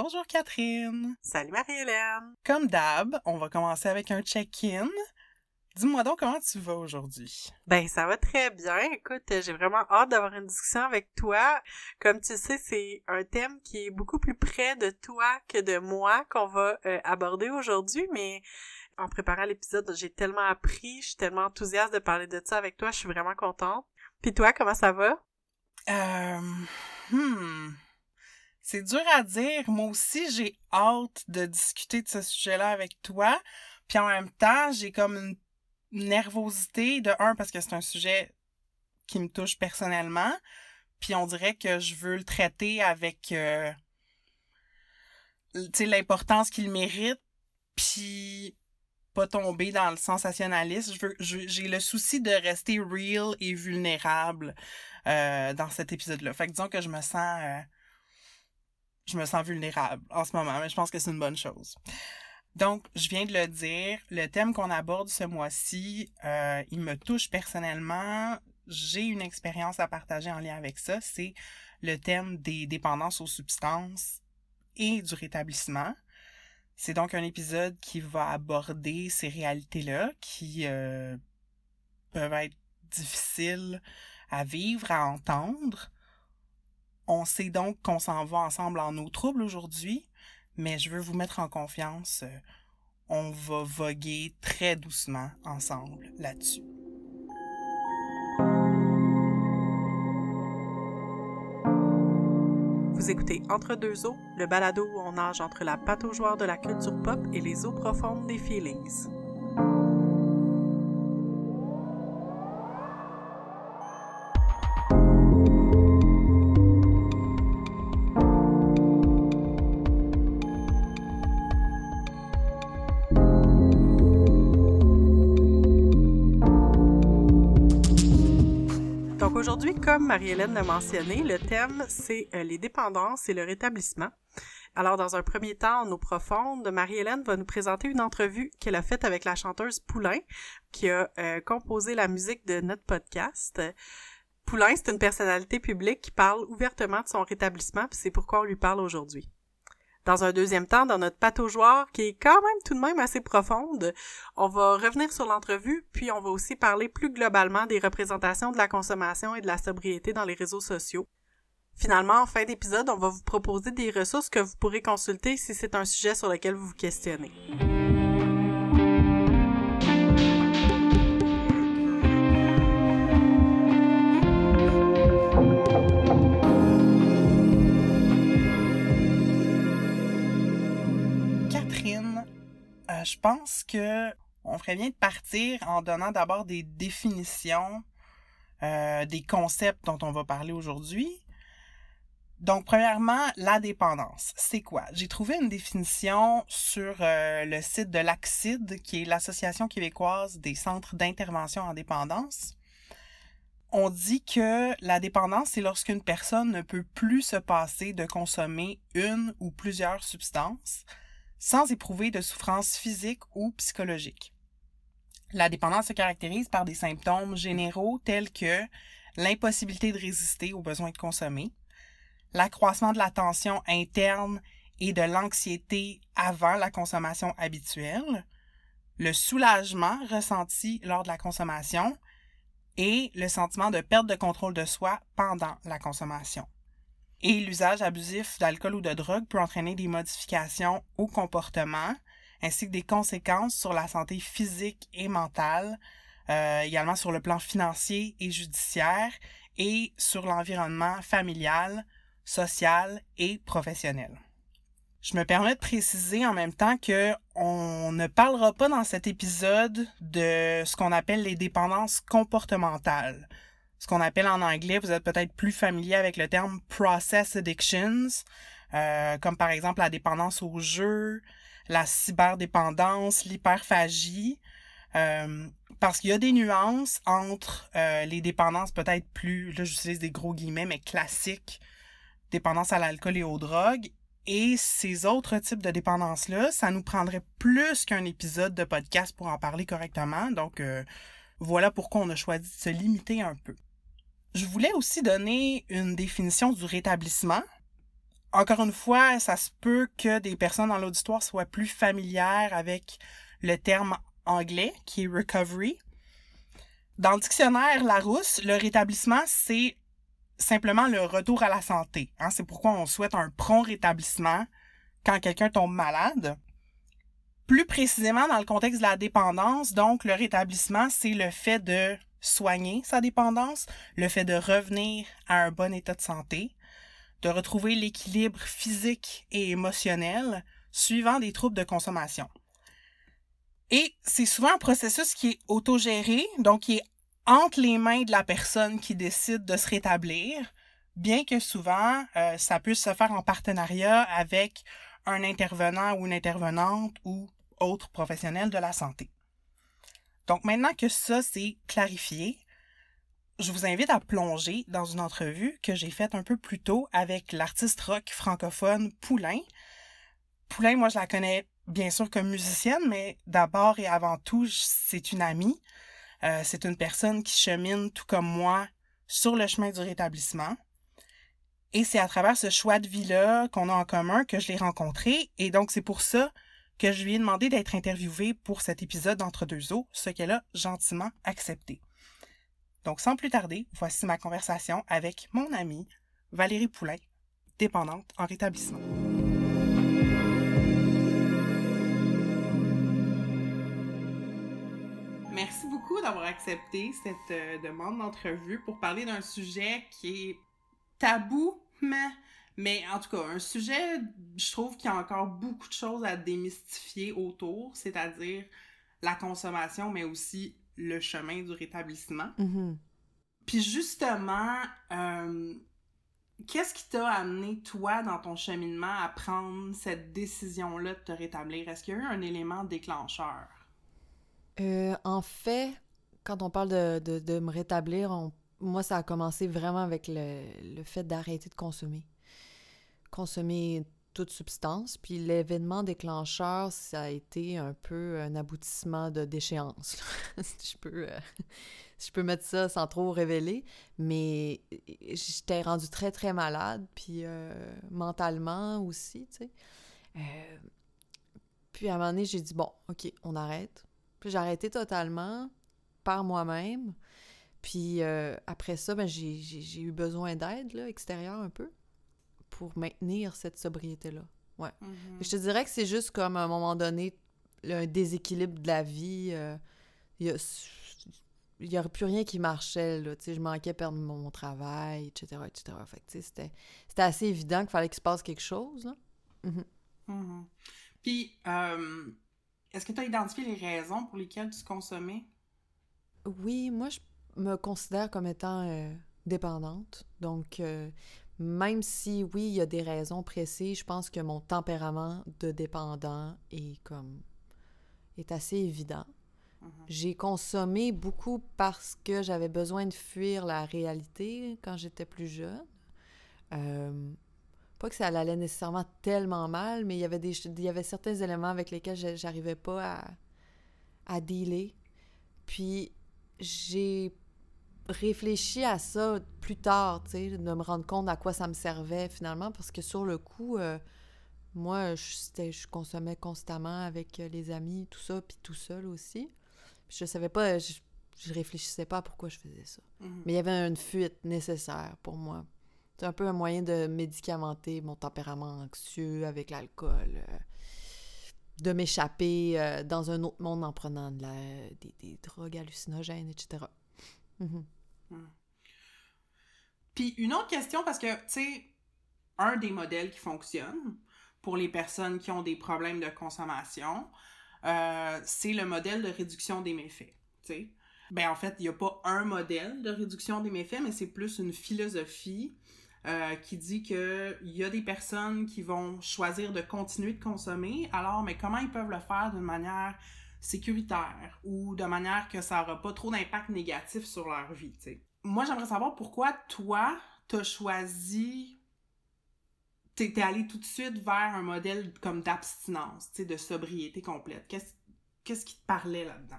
Bonjour Catherine. Salut Marie-Hélène. Comme d'hab, on va commencer avec un check-in. Dis-moi donc comment tu vas aujourd'hui? Ben ça va très bien. Écoute, j'ai vraiment hâte d'avoir une discussion avec toi. Comme tu sais, c'est un thème qui est beaucoup plus près de toi que de moi qu'on va euh, aborder aujourd'hui, mais en préparant l'épisode, j'ai tellement appris, je suis tellement enthousiaste de parler de ça avec toi, je suis vraiment contente. Puis toi, comment ça va? Euh, hmm. C'est dur à dire. Moi aussi, j'ai hâte de discuter de ce sujet-là avec toi. Puis en même temps, j'ai comme une nervosité de un parce que c'est un sujet qui me touche personnellement. Puis on dirait que je veux le traiter avec euh, l'importance qu'il mérite. Puis pas tomber dans le sensationnalisme. Je veux, j'ai le souci de rester real et vulnérable euh, dans cet épisode-là. Fait que disons que je me sens euh, je me sens vulnérable en ce moment, mais je pense que c'est une bonne chose. Donc, je viens de le dire, le thème qu'on aborde ce mois-ci, euh, il me touche personnellement. J'ai une expérience à partager en lien avec ça. C'est le thème des dépendances aux substances et du rétablissement. C'est donc un épisode qui va aborder ces réalités-là qui euh, peuvent être difficiles à vivre, à entendre, on sait donc qu'on s'en va ensemble en eau trouble aujourd'hui, mais je veux vous mettre en confiance. Euh, on va voguer très doucement ensemble là-dessus. Vous écoutez Entre deux eaux, le balado où on nage entre la pataugeoire de la culture pop et les eaux profondes des feelings. Comme Marie-Hélène l'a mentionné, le thème, c'est euh, les dépendances et le rétablissement. Alors, dans un premier temps, en eau profonde, Marie-Hélène va nous présenter une entrevue qu'elle a faite avec la chanteuse Poulain, qui a euh, composé la musique de notre podcast. Poulain, c'est une personnalité publique qui parle ouvertement de son rétablissement, puis c'est pourquoi on lui parle aujourd'hui. Dans un deuxième temps, dans notre pataugeoire, qui est quand même tout de même assez profonde, on va revenir sur l'entrevue, puis on va aussi parler plus globalement des représentations de la consommation et de la sobriété dans les réseaux sociaux. Finalement, en fin d'épisode, on va vous proposer des ressources que vous pourrez consulter si c'est un sujet sur lequel vous vous questionnez. Je pense que on ferait bien de partir en donnant d'abord des définitions euh, des concepts dont on va parler aujourd'hui. Donc, premièrement, la dépendance. C'est quoi? J'ai trouvé une définition sur euh, le site de l'ACCID, qui est l'Association québécoise des centres d'intervention en dépendance. On dit que la dépendance, c'est lorsqu'une personne ne peut plus se passer de consommer une ou plusieurs substances sans éprouver de souffrance physique ou psychologique. La dépendance se caractérise par des symptômes généraux tels que l'impossibilité de résister aux besoins de consommer, l'accroissement de la tension interne et de l'anxiété avant la consommation habituelle, le soulagement ressenti lors de la consommation et le sentiment de perte de contrôle de soi pendant la consommation et l'usage abusif d'alcool ou de drogue peut entraîner des modifications au comportement ainsi que des conséquences sur la santé physique et mentale, euh, également sur le plan financier et judiciaire et sur l'environnement familial, social et professionnel. Je me permets de préciser en même temps que on ne parlera pas dans cet épisode de ce qu'on appelle les dépendances comportementales ce qu'on appelle en anglais, vous êtes peut-être plus familier avec le terme process addictions, euh, comme par exemple la dépendance au jeu, la cyberdépendance, l'hyperphagie, euh, parce qu'il y a des nuances entre euh, les dépendances peut-être plus, là j'utilise des gros guillemets, mais classiques, dépendance à l'alcool et aux drogues, et ces autres types de dépendances-là, ça nous prendrait plus qu'un épisode de podcast pour en parler correctement, donc voilà pourquoi on a choisi de se limiter un peu. Je voulais aussi donner une définition du rétablissement. encore une fois, ça se peut que des personnes dans l'auditoire soient plus familières avec le terme anglais qui est recovery. Dans le dictionnaire Larousse, le rétablissement, c'est simplement le retour à la santé. Hein. C'est pourquoi on souhaite un prompt rétablissement quand quelqu'un tombe malade. Plus précisément, dans le contexte de la dépendance, donc le rétablissement, c'est le fait de soigner sa dépendance, le fait de revenir à un bon état de santé, de retrouver l'équilibre physique et émotionnel suivant des troubles de consommation. Et c'est souvent un processus qui est autogéré, donc qui est entre les mains de la personne qui décide de se rétablir, bien que souvent euh, ça puisse se faire en partenariat avec un intervenant ou une intervenante ou autre professionnel de la santé. Donc maintenant que ça c'est clarifié, je vous invite à plonger dans une entrevue que j'ai faite un peu plus tôt avec l'artiste rock francophone Poulain. Poulain, moi, je la connais bien sûr comme musicienne, mais d'abord et avant tout, c'est une amie. Euh, c'est une personne qui chemine tout comme moi sur le chemin du rétablissement. Et c'est à travers ce choix de vie-là qu'on a en commun que je l'ai rencontrée. Et donc, c'est pour ça que je lui ai demandé d'être interviewée pour cet épisode d'Entre deux eaux, ce qu'elle a gentiment accepté. Donc, sans plus tarder, voici ma conversation avec mon amie Valérie Poulain, dépendante en rétablissement. Merci beaucoup d'avoir accepté cette euh, demande d'entrevue pour parler d'un sujet qui est tabou, mais, mais en tout cas, un sujet, je trouve qu'il y a encore beaucoup de choses à démystifier autour, c'est-à-dire la consommation, mais aussi le chemin du rétablissement. Mm-hmm. Puis justement, euh, qu'est-ce qui t'a amené, toi, dans ton cheminement, à prendre cette décision-là de te rétablir? Est-ce qu'il y a eu un élément déclencheur? Euh, en fait, quand on parle de, de, de me rétablir, moi, ça a commencé vraiment avec le, le fait d'arrêter de consommer. Consommer toute substance. Puis l'événement déclencheur, ça a été un peu un aboutissement de déchéance. si, je peux, euh, je peux mettre ça sans trop révéler. Mais j'étais rendue très, très malade. Puis euh, mentalement aussi, tu sais. Euh, puis à un moment donné, j'ai dit, bon, OK, on arrête. Puis j'ai arrêté totalement par moi-même. Puis après ça, ben, j'ai eu besoin d'aide extérieure un peu pour maintenir cette sobriété-là. Ouais. Mm-hmm. Je te dirais que c'est juste comme à un moment donné, un déséquilibre de la vie. Euh, il n'y aurait plus rien qui marchait, là. Je manquais perdre mon, travail, etc., etc. C'était, assez évident qu'il fallait qu'il se passe quelque chose, là. Mm-hmm. Mm-hmm. Puis, euh, est-ce que tu as identifié les raisons pour lesquelles tu consommais? Oui, moi, je me considère comme étant euh, dépendante. Donc, même si, oui, il y a des raisons précises, je pense que mon tempérament de dépendant est comme est assez évident. Mm-hmm. J'ai consommé beaucoup parce que j'avais besoin de fuir la réalité quand j'étais plus jeune. Euh, pas que ça allait nécessairement tellement mal, mais il y avait, des, il y avait certains éléments avec lesquels j'arrivais pas à, à dealer. Puis j'ai réfléchi à ça plus tard, tu sais, de me rendre compte à quoi ça me servait finalement, parce que sur le coup, euh, moi, je, je consommais constamment avec euh, les amis, tout ça, puis tout seul aussi. je savais pas, je, réfléchissais pas à pourquoi je faisais ça. Mhm. Mais il y avait une fuite nécessaire pour moi. C'est un peu un moyen de médicamenter mon tempérament anxieux avec l'alcool. Euh, de m'échapper dans un autre monde en prenant de la, des, drogues hallucinogènes, etc. Hmm. Puis une autre question, parce que, tu sais, un des modèles qui fonctionne pour les personnes qui ont des problèmes de consommation, euh, c'est le modèle de réduction des méfaits, sais. Ben, en fait, il n'y a pas un modèle de réduction des méfaits, mais c'est plus une philosophie euh, qui dit qu'il y a des personnes qui vont choisir de continuer de consommer. Alors, mais comment ils peuvent le faire d'une manière sécuritaire ou de manière que ça n'aura pas trop d'impact négatif sur leur vie. Moi, j'aimerais savoir pourquoi toi, t'as choisi. T'es allé tout de suite vers un modèle comme d'abstinence, de sobriété complète. Qu'est-ce qui te parlait là-dedans?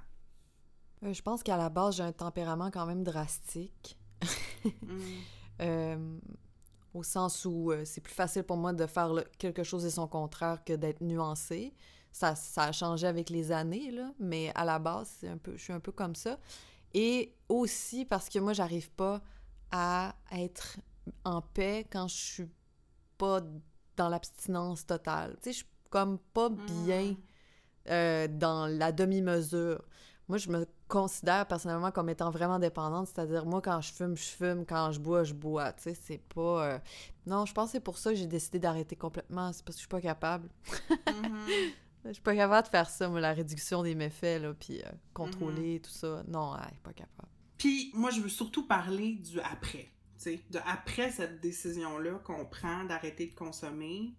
Euh, je pense qu'à la base, j'ai un tempérament quand même drastique. Mm. Euh, au sens où euh, c'est plus facile pour moi de faire le- quelque chose et son contraire que d'être nuancé. Ça, ça a changé avec les années, là, mais à la base, c'est un peu, je suis un peu comme ça. Et aussi parce que moi, j'arrive pas à être en paix quand je suis pas dans l'abstinence totale. Tu sais, je suis comme pas bien Mm. euh, dans la demi-mesure. Moi, je me considère personnellement comme étant vraiment dépendante, c'est-à-dire moi, quand je fume, je fume, quand je bois, je bois. Tu sais, c'est pas... euh, Non, je pense que c'est pour ça que j'ai décidé d'arrêter complètement, c'est parce que je suis pas capable. Mhm. Je suis pas capable de faire ça, moi, la réduction des méfaits, là, puis euh, contrôler, tout ça. Non, ouais, pas capable. Puis moi, je veux surtout parler du après. tu sais, de après cette décision-là qu'on prend d'arrêter de consommer,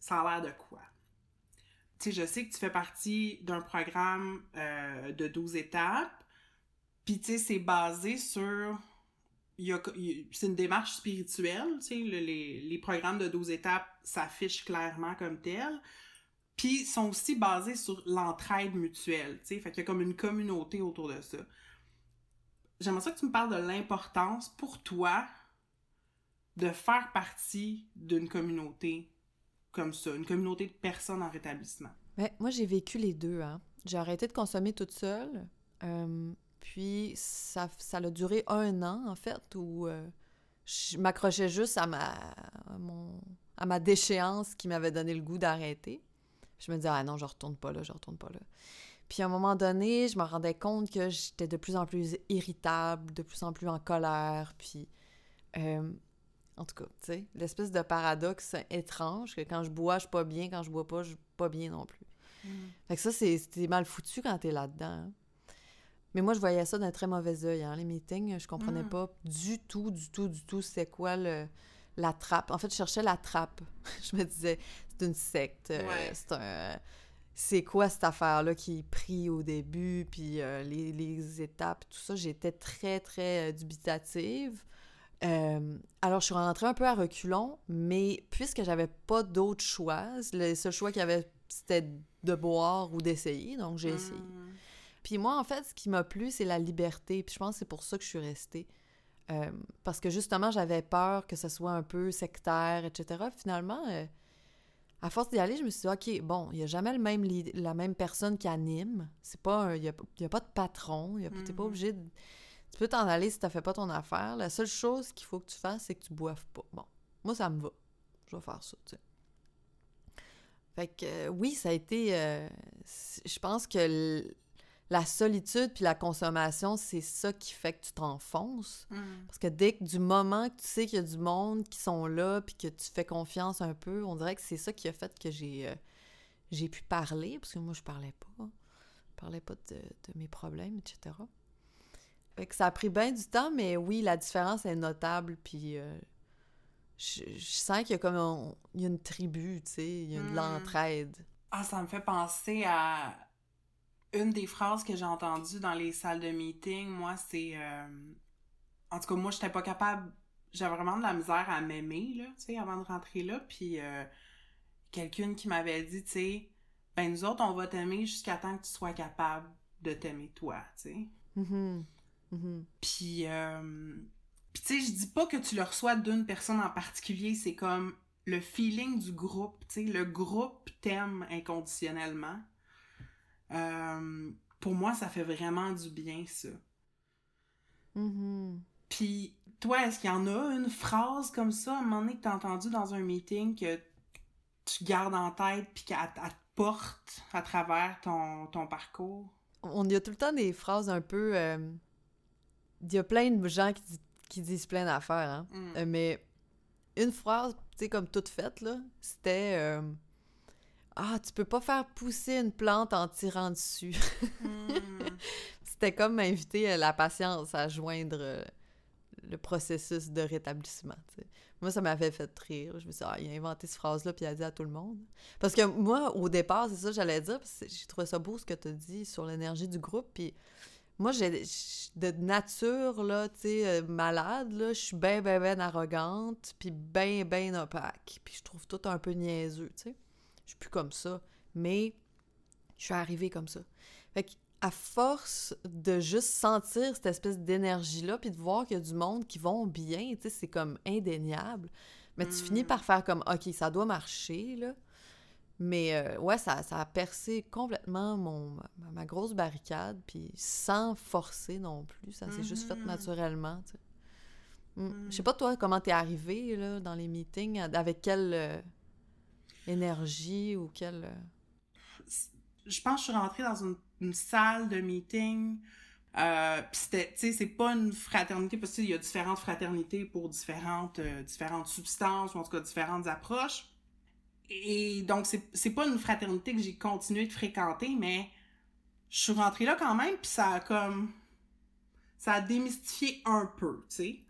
ça a l'air de quoi? Tu sais, je sais que tu fais partie d'un programme euh, de 12 étapes, puis tu sais, c'est basé sur... C'est une démarche spirituelle, tu sais, le- les, les programmes de 12 étapes s'affichent clairement comme tels, puis sont aussi basés sur l'entraide mutuelle, tu sais, fait qu'il y a comme une communauté autour de ça. J'aimerais ça que tu me parles de l'importance pour toi de faire partie d'une communauté comme ça, une communauté de personnes en rétablissement. Mais moi, j'ai vécu les deux. Hein. J'ai arrêté de consommer toute seule. euh, puis ça, ça a duré un an, en fait, où euh, je m'accrochais juste à ma, à, mon, à ma déchéance qui m'avait donné le goût d'arrêter. Je me disais, ah non, je retourne pas là, je retourne pas là. Puis à un moment donné, je me rendais compte que j'étais de plus en plus irritable, de plus en plus en colère. Puis, euh, en tout cas, tu sais, l'espèce de paradoxe étrange que quand je bois, je suis pas bien, quand je bois pas, je suis pas bien non plus. Fait que ça, c'est c'est mal foutu quand t'es là-dedans. hein. Mais moi, je voyais ça d'un très mauvais œil, hein, les meetings. Je comprenais Mm. pas du tout, du tout, du tout c'est quoi le, la trappe. En fait, je cherchais la trappe. je me disais, c'est une secte. euh, Ouais. C'est un... C'est quoi cette affaire-là qui pris au début, puis euh, les, les étapes, tout ça. J'étais très, très euh, dubitative. Euh, alors, je suis rentrée un peu à reculons, mais puisque j'avais pas d'autre choix, le seul choix qu'il y avait, c'était de boire ou d'essayer, donc j'ai essayé. Mm. Puis moi, en fait, ce qui m'a plu, c'est la liberté. Puis je pense que c'est pour ça que je suis restée. Parce que justement, j'avais peur que ce soit un peu sectaire, etc. Finalement, à force d'y aller, je me suis dit, OK, bon, il n'y a jamais le même la même personne qui anime. C'est pas Il n'y a, il y a pas de patron. a- T'es pas Mhm. obligé de... Tu peux t'en aller si t'as fait pas ton affaire. La seule chose qu'il faut que tu fasses, c'est que tu boives pas. Bon, moi, ça me va. Je vais faire ça, tu sais. Fait que euh, oui, ça a été... euh, je pense que la solitude puis la consommation, c'est ça qui fait que tu t'enfonces. Mm. Parce que dès que du moment que tu sais qu'il y a du monde qui sont là puis que tu fais confiance un peu, on dirait que c'est ça qui a fait que j'ai euh, j'ai pu parler, parce que moi, je parlais pas. Je parlais pas de, de mes problèmes, etc. Fait que ça a pris bien du temps, mais oui, la différence est notable, puis euh, je, je sens qu'il y a comme un- il y a une tribu, tu sais, il y a de Mm. l'entraide. Ah, ça me fait penser à une des phrases que j'ai entendues dans les salles de meeting. Moi, c'est. euh, En tout cas, moi, j'étais pas capable. J'avais vraiment de la misère à m'aimer, là, tu sais, avant de rentrer là. Puis, euh, quelqu'une qui m'avait dit, tu sais, ben, nous autres, on va t'aimer jusqu'à temps que tu sois capable de t'aimer toi, tu sais. Mhm. Mhm. Puis, euh, puis tu sais, je dis pas que tu le reçois d'une personne en particulier, c'est comme le feeling du groupe, tu sais, le groupe t'aime inconditionnellement. Euh, pour moi, ça fait vraiment du bien, ça. Mhm. Puis, toi, est-ce qu'il y en a une phrase comme ça, à un moment donné, que t'as entendu dans un meeting que tu gardes en tête puis qu'elle elle te porte à travers ton, ton parcours? On y a tout le temps des phrases un peu... euh, Il y a plein de gens qui, qui disent plein d'affaires, hein. Mm. Euh, mais une phrase, tu sais, comme toute faite, là, c'était... euh, Ah, tu peux pas faire pousser une plante en tirant dessus. Mm. C'était comme inviter euh, la patience à joindre euh, le processus de rétablissement. Moi, ça m'avait fait rire. Je me suis dit, ah, il a inventé cette phrase-là, puis il a dit à tout le monde. Parce que moi, au départ, c'est ça que j'allais dire, parce que j'ai trouvé ça beau ce que tu as dit sur l'énergie du groupe. Puis moi, j'ai de nature, là, tu sais, euh, malade, là, je suis bien, bien, bien arrogante, puis bien, bien opaque. Puis je trouve tout un peu niaiseux, tu sais. Je suis plus comme ça. Mais je suis arrivée comme ça. Fait à force de juste sentir cette espèce d'énergie-là, puis de voir qu'il y a du monde qui vont bien, tu sais, c'est comme indéniable. Mais tu finis Mm. par faire comme, OK, ça doit marcher, là. Mais euh, ouais, ça, ça a percé complètement mon, ma, ma grosse barricade, puis sans forcer non plus. Ça s'est juste fait Mhm. naturellement, tu sais. Mm. Mm. Je sais pas, toi, comment t'es arrivé, là, dans les meetings, avec quelle euh, énergie ou quelle... euh, je pense que je suis rentrée dans une, salle de meeting. Euh, puis c'était, tu sais, c'est pas une fraternité parce qu'il y a différentes fraternités pour différentes, euh, différentes substances ou en tout cas différentes approches. Et donc, c'est, c'est pas une fraternité que j'ai continué de fréquenter, mais je suis rentrée là quand même, puis ça a comme. Ça a démystifié un peu, tu sais.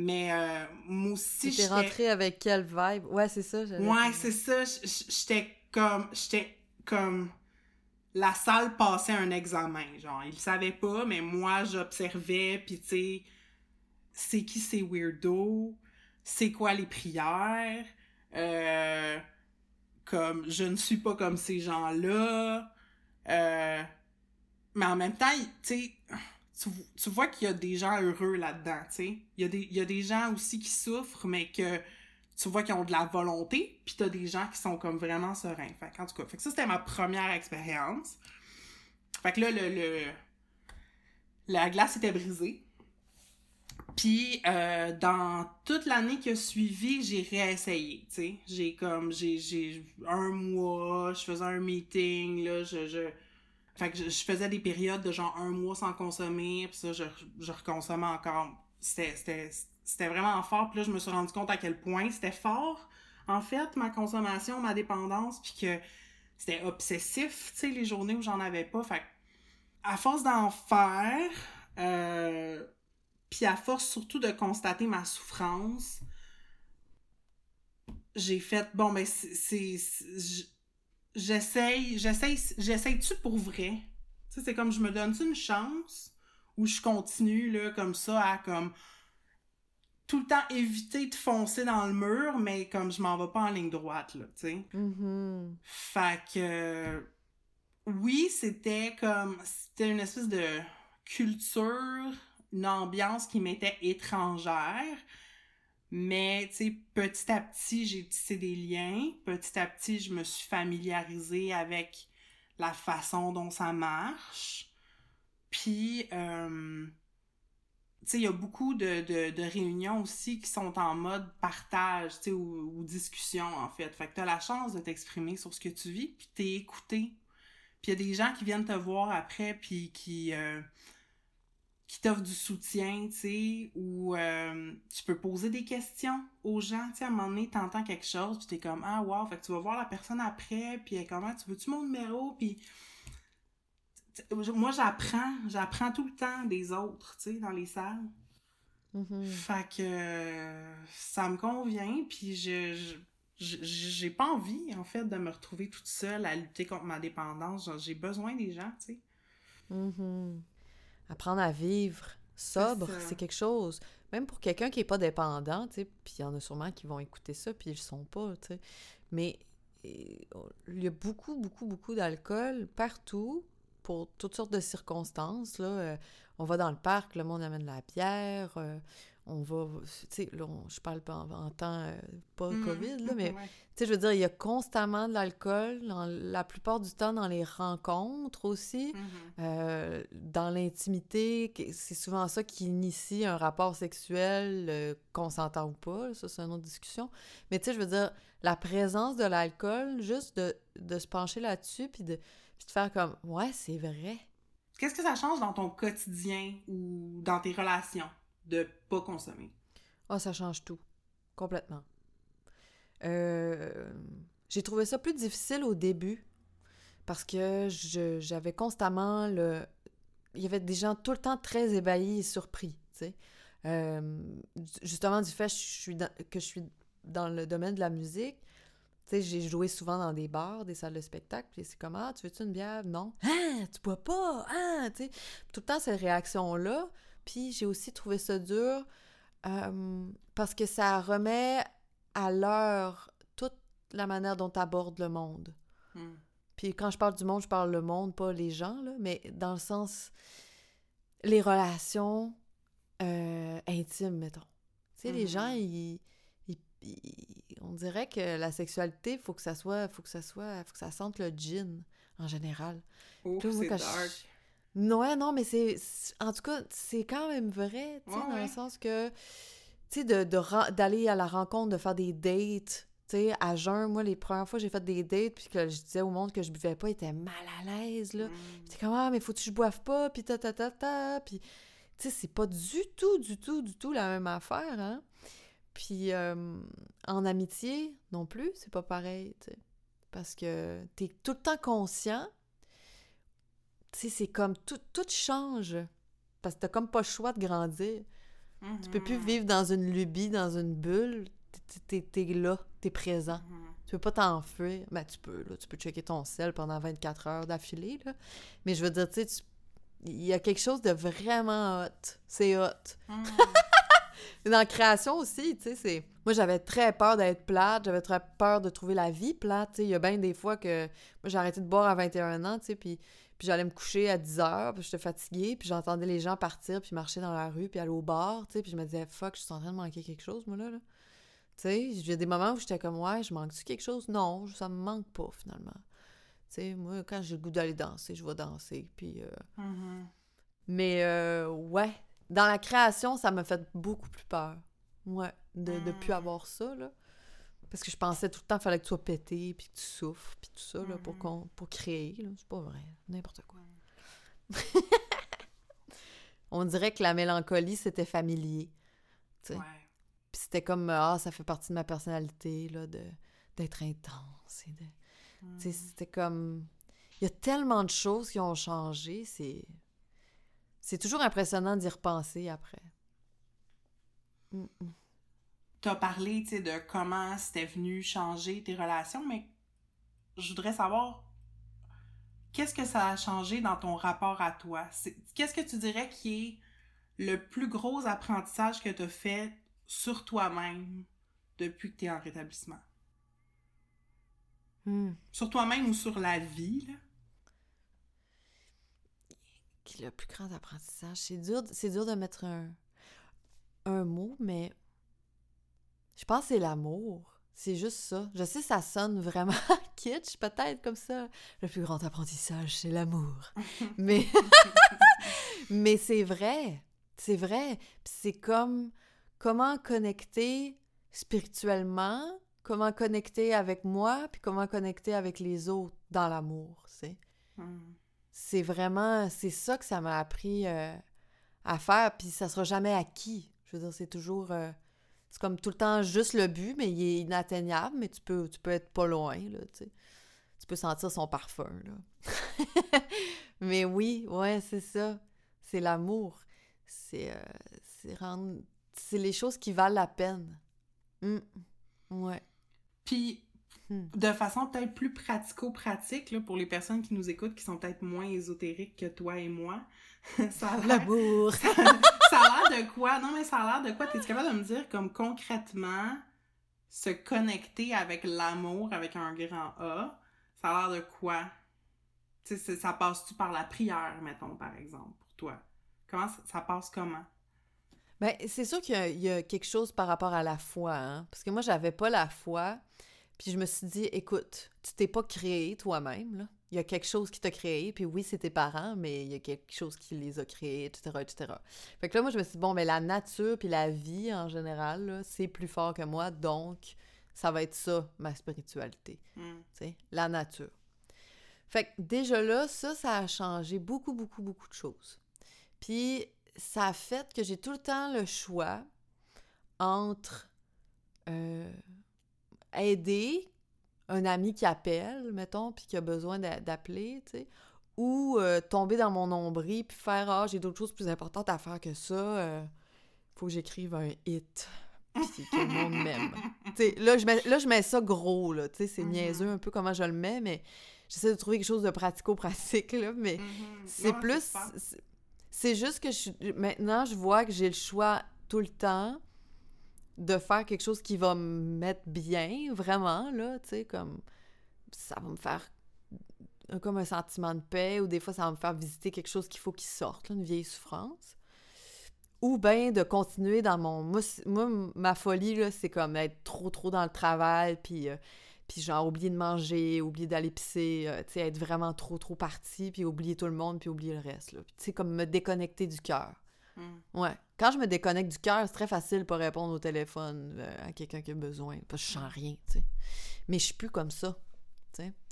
Mais euh, moi aussi, j'étais- rentré avec quelle vibe? Ouais, c'est ça. Ouais, c'est ça. J'étais comme. J'étais comme. La salle passait un examen. Genre, ils le savaient pas, mais moi, j'observais, puis tu sais, c'est qui ces weirdos? C'est quoi les prières? Euh, comme, je ne suis pas comme ces gens-là. Euh, mais en même temps, tu sais, tu, tu vois qu'il y a des gens heureux là-dedans, tu sais. Il y, a des- il y a des gens aussi qui souffrent, mais que tu vois qu'ils ont de la volonté, puis t'as des gens qui sont comme vraiment sereins. Fait en tout cas, fait que ça, c'était ma première expérience. Fait que là, le, le- la glace était brisée. Puis, euh, dans toute l'année qui a suivi, j'ai réessayé, tu sais. J'ai comme, j'ai, j'ai un mois, je faisais un meeting, là, je... Fait que je, faisais des périodes de genre un mois sans consommer, puis ça, je, je reconsommais encore. C'était vraiment fort, puis là, je me suis rendu compte à quel point c'était fort, en fait, ma consommation, ma dépendance, puis que c'était obsessif, tu sais, les journées où j'en avais pas. Fait que, à force d'en faire, euh, puis à force surtout de constater ma souffrance, j'ai fait, bon, ben, c'est... J'essaye, j'essaye, j'essaye-tu pour vrai? Tu sais, c'est comme, je me donne-tu une chance? Ou je continue, là, comme ça, à, comme, tout le temps éviter de foncer dans le mur, mais comme je m'en vais pas en ligne droite, là, tu sais. Mhm. Fait que oui, c'était comme c'était une espèce de culture, une ambiance qui m'était étrangère. Mais tu sais, petit à petit, j'ai tissé des liens. Petit à petit, je me suis familiarisée avec la façon dont ça marche. Puis, euh, tu sais, il y a beaucoup de, de, réunions aussi qui sont en mode partage, tu sais, ou, ou discussion, en fait. Fait que t'as la chance de t'exprimer sur ce que tu vis, puis t'es écouté. Puis il y a des gens qui viennent te voir après, puis qui, euh, qui t'offrent du soutien, tu sais, ou euh, tu peux poser des questions aux gens, tu sais, à un moment donné, t'entends quelque chose, puis t'es comme « Ah, wow! » Fait que tu vas voir la personne après, puis elle est comment tu veux-tu mon numéro? Puis moi, j'apprends, j'apprends tout le temps des autres, tu sais, dans les salles. Mhm. Fait que euh, ça me convient, puis je, je- j'ai pas envie, en fait, de me retrouver toute seule à lutter contre ma dépendance. J'ai besoin des gens, tu sais. Mhm. Apprendre à vivre sobre, C'est quelque chose. Même pour quelqu'un qui est pas dépendant, tu sais, puis il y en a sûrement qui vont écouter ça, puis ils le sont pas, tu sais. Mais et, oh, il y a beaucoup, beaucoup, beaucoup d'alcool partout pour toutes sortes de circonstances, là. Euh, on va dans le parc, le monde amène de la bière, euh, on va, tu sais, là, on- je parle pas en, en temps, euh, pas Mhm. COVID, là, mais Ouais. tu sais, je veux dire, il y a constamment de l'alcool, la plupart du temps dans les rencontres aussi. Mhm. Euh, dans l'intimité, c'est souvent ça qui initie un rapport sexuel, euh, consentant ou pas, ça c'est une autre discussion. Mais tu sais, je veux dire, la présence de l'alcool, juste de, de se pencher là-dessus, puis de, puis de faire comme, ouais, c'est vrai. Qu'est-ce que ça change dans ton quotidien ou dans tes relations? De pas consommer? Ah, ça change tout, complètement. Euh, j'ai trouvé ça plus difficile au début, parce que j'avais constamment le... Il y avait des gens tout le temps très ébahis et surpris, tu sais. Euh, justement, du fait que je suis dans, le domaine de la musique, tu sais, j'ai joué souvent dans des bars, des salles de spectacle, puis c'est comme « Ah, tu veux-tu une bière? » Non. « Ah, tu bois pas? Ah! » Tu sais, tout le temps cette réaction-là. Puis j'ai aussi trouvé ça dur euh, parce que ça remet à l'heure toute la manière dont tu abordes le monde. Hmm. Puis quand je parle du monde, je parle le monde, pas les gens, là, mais dans le sens, les relations euh, intimes, mettons. Tu sais, les gens, Mhm. ils, ils- ils- on dirait que la sexualité, faut que ça soit, faut que ça soit, faut que ça sente le gin, en général. C'est je-. Ouais, non, mais c'est. En tout cas, c'est quand même vrai, tu sais, Ouais, dans ouais. le sens que. Tu sais, de, de d'aller à la rencontre, de faire des dates. Tu sais, à jeun, moi, les premières fois j'ai fait des dates, puis que je disais au monde que je buvais pas, ils étaient mal à l'aise, là. Mm. J'étais comme, ah, mais faut que je boive pas, puis ta ta ta ta. Puis, tu sais, c'est pas du tout, du tout, du tout la même affaire, hein. Puis, euh, en amitié, non plus, c'est pas pareil, tu sais. Parce que t'es tout le temps conscient. Tu sais, c'est comme tout, tout change. Parce que t'as comme pas le choix de grandir. Tu peux plus Mhm. vivre dans une lubie, dans une bulle. T'es- T'es t'es là, t'es présent. Mhm. Tu peux pas t'enfuir. Ben, tu peux, là. Tu peux checker ton sel pendant 24 heures d'affilée, là. Mais je veux dire, tu sais, il y a quelque chose de vraiment hot. C'est hot. Mhm. Dans la création aussi, tu sais, c'est... Moi, j'avais très peur d'être plate, j'avais très peur de trouver la vie plate, tu sais. Il y a bien des fois que... Moi, j'ai arrêté de boire à 21 ans, tu sais, puis, puis j'allais me coucher à 10 heures, puis j'étais fatiguée, puis j'entendais les gens partir, puis marcher dans la rue, puis aller au bar, tu sais, puis je me disais « Fuck, je suis en train de manquer quelque chose, moi, là, là. » Tu sais, il y a des moments où j'étais comme « Ouais, je manque-tu quelque chose? » Non, ça me manque pas, finalement. Tu sais, moi, quand j'ai le goût d'aller danser, je vais danser, puis... euh, Mhm. mais euh, ouais, dans la création, ça m'a fait beaucoup plus peur. Ouais, de ne plus Mm. avoir ça, là. Parce que je pensais tout le temps qu'il fallait que tu sois pété, puis que tu souffres, puis tout ça, là, pour, Mhm. qu'on, pour créer. Là. C'est pas vrai, n'importe quoi. On dirait que la mélancolie, c'était familier. Ouais. Puis c'était comme, ah, ça fait partie de ma personnalité, là, de, d'être intense. Et de, Mhm. c'était comme... Il y a tellement de choses qui ont changé, c'est... C'est toujours impressionnant d'y repenser après. Mm, mm. T'as parlé, tu sais, de comment c'était venu changer tes relations, mais je voudrais savoir qu'est-ce que ça a changé dans ton rapport à toi? Qu'est-ce que tu dirais qui est le plus gros apprentissage que t'as fait sur toi-même depuis que t'es en rétablissement? Mm. Sur toi-même ou sur la vie, là? Le plus grand apprentissage? C'est dur, c'est dur de mettre un, un mot, mais je pense que c'est l'amour. C'est juste ça. Je sais, ça sonne vraiment kitsch, peut-être comme ça. Le plus grand apprentissage, c'est l'amour. mais mais c'est vrai. C'est vrai. C'est comme comment connecter spirituellement, comment connecter avec moi, puis comment connecter avec les autres dans l'amour, sais Hmm. c'est vraiment c'est ça que ça m'a appris euh, à faire puis ça sera jamais acquis je veux dire c'est toujours euh, c'est comme tout le temps juste le but mais il est inatteignable mais tu peux tu peux être pas loin là tu sais. Tu peux sentir son parfum là. Mais oui ouais c'est ça. C'est l'amour. C'est euh, c'est rendre c'est les choses qui valent la peine. Mm. ouais. Puis, Hmm. de façon peut-être plus pratico-pratique, là, pour les personnes qui nous écoutent, qui sont peut-être moins ésotériques que toi et moi, ça a l'air l'amour ça a l'air de quoi? Non, mais ça a l'air de quoi? T'es capable de me dire, comme concrètement, se connecter avec l'amour, avec un grand A, ça a l'air de quoi? Tu sais, ça passe-tu par la prière, mettons, par exemple, pour toi? Comment ça, ça passe comment? Ben, c'est sûr qu'il y a, il y a quelque chose par rapport à la foi, hein? Parce que moi, j'avais pas la foi. Puis je me suis dit, écoute, tu t'es pas créé toi-même, là. Il y a quelque chose qui t'a créé, puis oui, c'est tes parents, mais il y a quelque chose qui les a créés, etc., etc. Fait que là, moi, je me suis dit, bon, mais la nature puis la vie, en général, là, c'est plus fort que moi, donc ça va être ça, ma spiritualité Hmm. tu sais, la nature. Fait que déjà là, ça, ça a changé beaucoup, beaucoup, beaucoup de choses. Puis ça a fait que j'ai tout le temps le choix entre euh, aider un ami qui appelle, mettons, puis qui a besoin d'a- d'appeler, tu sais, ou euh, tomber dans mon nombril puis faire « Ah, j'ai d'autres choses plus importantes à faire que ça, euh, faut que j'écrive un hit, puis que le monde m'aime. » Tu sais, là, je mets, là, je mets ça gros, là, tu sais, c'est Mhm. niaiseux un peu comment je le mets, mais j'essaie de trouver quelque chose de pratico-pratique, là, mais Mhm. c'est Ouais, plus... c'est- C'est juste que je, maintenant, je vois que j'ai le choix tout le temps de faire quelque chose qui va me mettre bien, vraiment, là, tu sais, comme... Ça va me faire comme un sentiment de paix, ou des fois, ça va me faire visiter quelque chose qu'il faut qu'il sorte, là, une vieille souffrance. Ou bien de continuer dans mon... Moi, moi, ma folie, là, c'est comme être trop, trop dans le travail, puis... euh, puis genre, oublier de manger, oublier d'aller pisser, euh, tu sais, être vraiment trop, trop parti, puis oublier tout le monde, puis oublier le reste, là. Tu sais, comme me déconnecter du cœur. Mm. Ouais. Quand je me déconnecte du cœur, c'est très facile pour répondre au téléphone euh, à quelqu'un qui a besoin, parce que je sens rien. Mais je suis plus comme ça.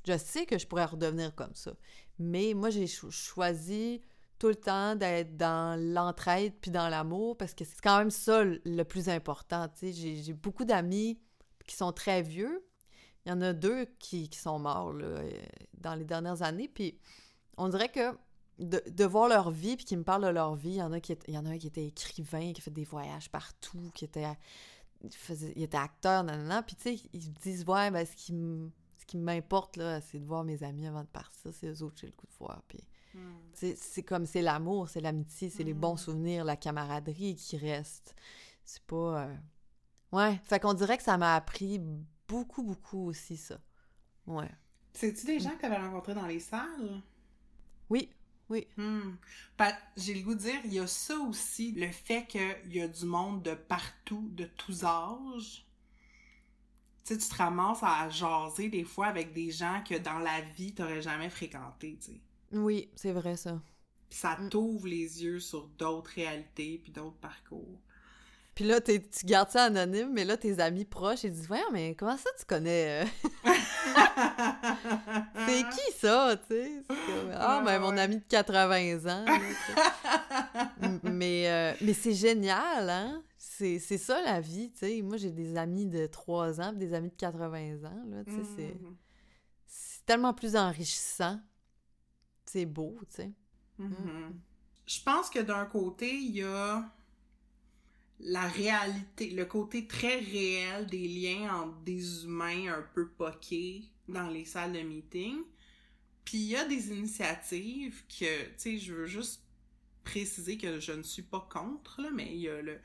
Je sais que je pourrais redevenir comme ça. Mais moi, j'ai cho- choisi tout le temps d'être dans l'entraide puis dans l'amour, parce que c'est quand même ça le plus important. J'ai beaucoup d'amis qui sont très vieux. Il y en a deux qui, sont morts, euh, dans les dernières années, puis on dirait que de, de voir leur vie, puis qu'ils me parlent de leur vie, il y en a qui il y en a un qui était écrivain, qui a fait des voyages partout, qui était il, faisait, il était acteur, nanana, puis tu sais, ils me disent ouais, ben ce qui ce qui m'importe là, c'est de voir mes amis avant de partir, c'est eux autres j'ai le coup de voir, puis Mm. c'est comme c'est l'amour, c'est l'amitié, c'est les bons Mhm. souvenirs, la camaraderie qui reste. C'est pas euh, ouais, fait qu'on dirait que ça m'a appris beaucoup beaucoup aussi ça. Ouais. C'est-tu des gens que tu avais rencontrés dans les salles? Oui, oui. Hmm. J'ai le goût de dire, il y a ça aussi, le fait qu'il y a du monde de partout, de tous âges. Tu sais, tu te ramasses à jaser des fois avec des gens que dans la vie, t'aurais jamais fréquenté, tu sais. Oui, c'est vrai ça. Puis ça Mm. t'ouvre les yeux sur d'autres réalités puis d'autres parcours. Puis là, tu gardes ça anonyme, mais là, tes amis proches, ils disent Voyons, mais comment ça tu connais euh, C'est qui ça, tu sais? C'est Ah, ben mon ami de 80 ans. mais euh, mais c'est génial, hein? C'est c'est ça la vie, tu sais. Moi, j'ai des amis de 3 ans, des amis de 80 ans, là, tu sais. c'est- Mhm. C'est tellement plus enrichissant. C'est beau, tu sais. Mhm. Je pense que d'un côté, il y a la réalité, le côté très réel des liens entre des humains un peu poqués dans les salles de meeting. Puis il y a des initiatives que, tu sais, je veux juste préciser que je ne suis pas contre, là, mais il y a le...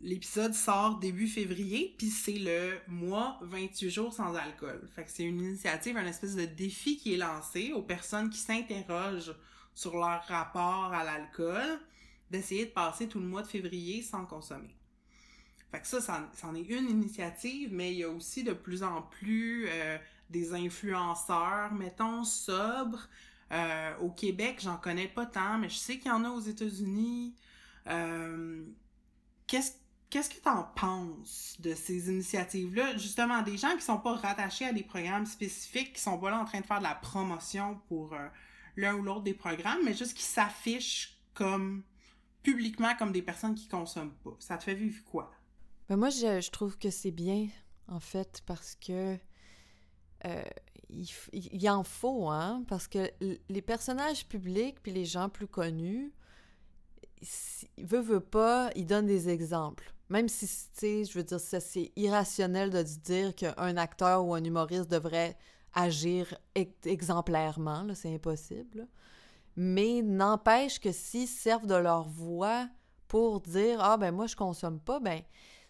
L'épisode sort début février, puis c'est le mois 28 jours sans alcool. Fait que c'est une initiative, un espèce de défi qui est lancé aux personnes qui s'interrogent sur leur rapport à l'alcool, d'essayer de passer tout le mois de février sans consommer. Fait que ça, c'en est une initiative, mais il y a aussi de plus en plus euh, des influenceurs, mettons, sobres. Euh, au Québec, j'en connais pas tant, mais je sais qu'il y en a aux États-Unis. Euh, Qu'est-ce Qu'est-ce que tu en penses de ces initiatives-là? Justement, des gens qui sont pas rattachés à des programmes spécifiques, qui sont pas là en train de faire de la promotion pour l'un ou l'autre des programmes, mais juste qui s'affichent comme publiquement comme des personnes qui consomment pas. Ça te fait vivre quoi? Ben moi, je, trouve que c'est bien, en fait, parce que euh, il, il en faut, hein, parce que les personnages publics puis les gens plus connus, si- veut, veut pas, ils donnent des exemples. Même si, tu je veux dire, c'est irrationnel de dire qu'un acteur ou un humoriste devrait agir ex- exemplairement, c'est impossible. Mais n'empêche que s'ils servent de leur voix pour dire ah ben moi je consomme pas ben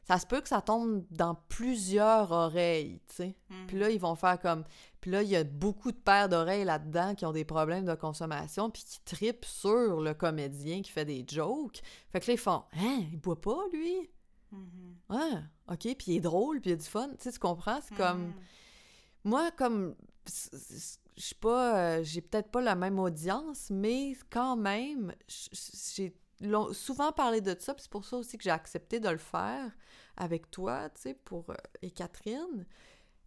ça se peut que ça tombe dans plusieurs oreilles tu sais. Puis là ils vont faire comme puis là il y a beaucoup de paires d'oreilles là-dedans qui ont des problèmes de consommation puis qui tripent sur le comédien qui fait des jokes. Fait que là ils font hein il boit pas lui? Mhm. ah ok puis il est drôle puis il a du fun. Tu sais tu comprends? C'est comme Mhm. moi, comme je suis pas, euh, j'ai peut-être pas la même audience, mais quand même, j'ai souvent parlé de ça, c'est pour ça aussi que j'ai accepté de le faire avec toi, tu sais, pour euh, et Catherine.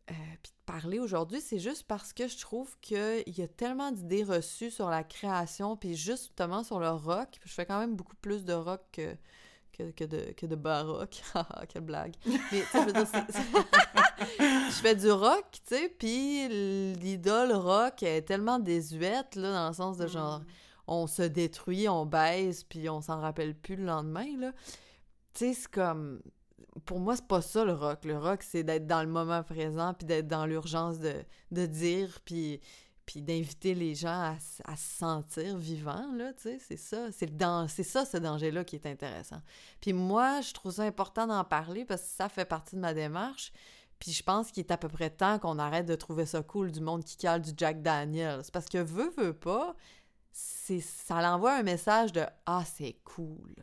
Euh, puis de parler aujourd'hui, c'est juste parce que je trouve qu'il y a tellement d'idées reçues sur la création, puis justement sur le rock. Je fais quand même beaucoup plus de rock que, que, que de, que de baroque. Haha, Quelle blague. Mais je veux dire, c'est- je fais du rock, tu sais, puis l'idole rock est tellement désuète, là, dans le sens de genre, Mhm. on se détruit, on baise, puis on s'en rappelle plus le lendemain, là. Tu sais, c'est comme... Pour moi, c'est pas ça, le rock. Le rock, c'est d'être dans le moment présent, puis d'être dans l'urgence de, de dire, puis, puis d'inviter les gens à, à se sentir vivants, là, tu sais, c'est ça. C'est le dan- c'est ça, ce danger-là, qui est intéressant. Puis moi, je trouve ça important d'en parler, parce que ça fait partie de ma démarche. Puis je pense qu'il est à peu près temps qu'on arrête de trouver ça cool du monde qui cale du Jack Daniels. Parce que veut, veut pas, c'est ça l'envoie un message de Ah, c'est cool.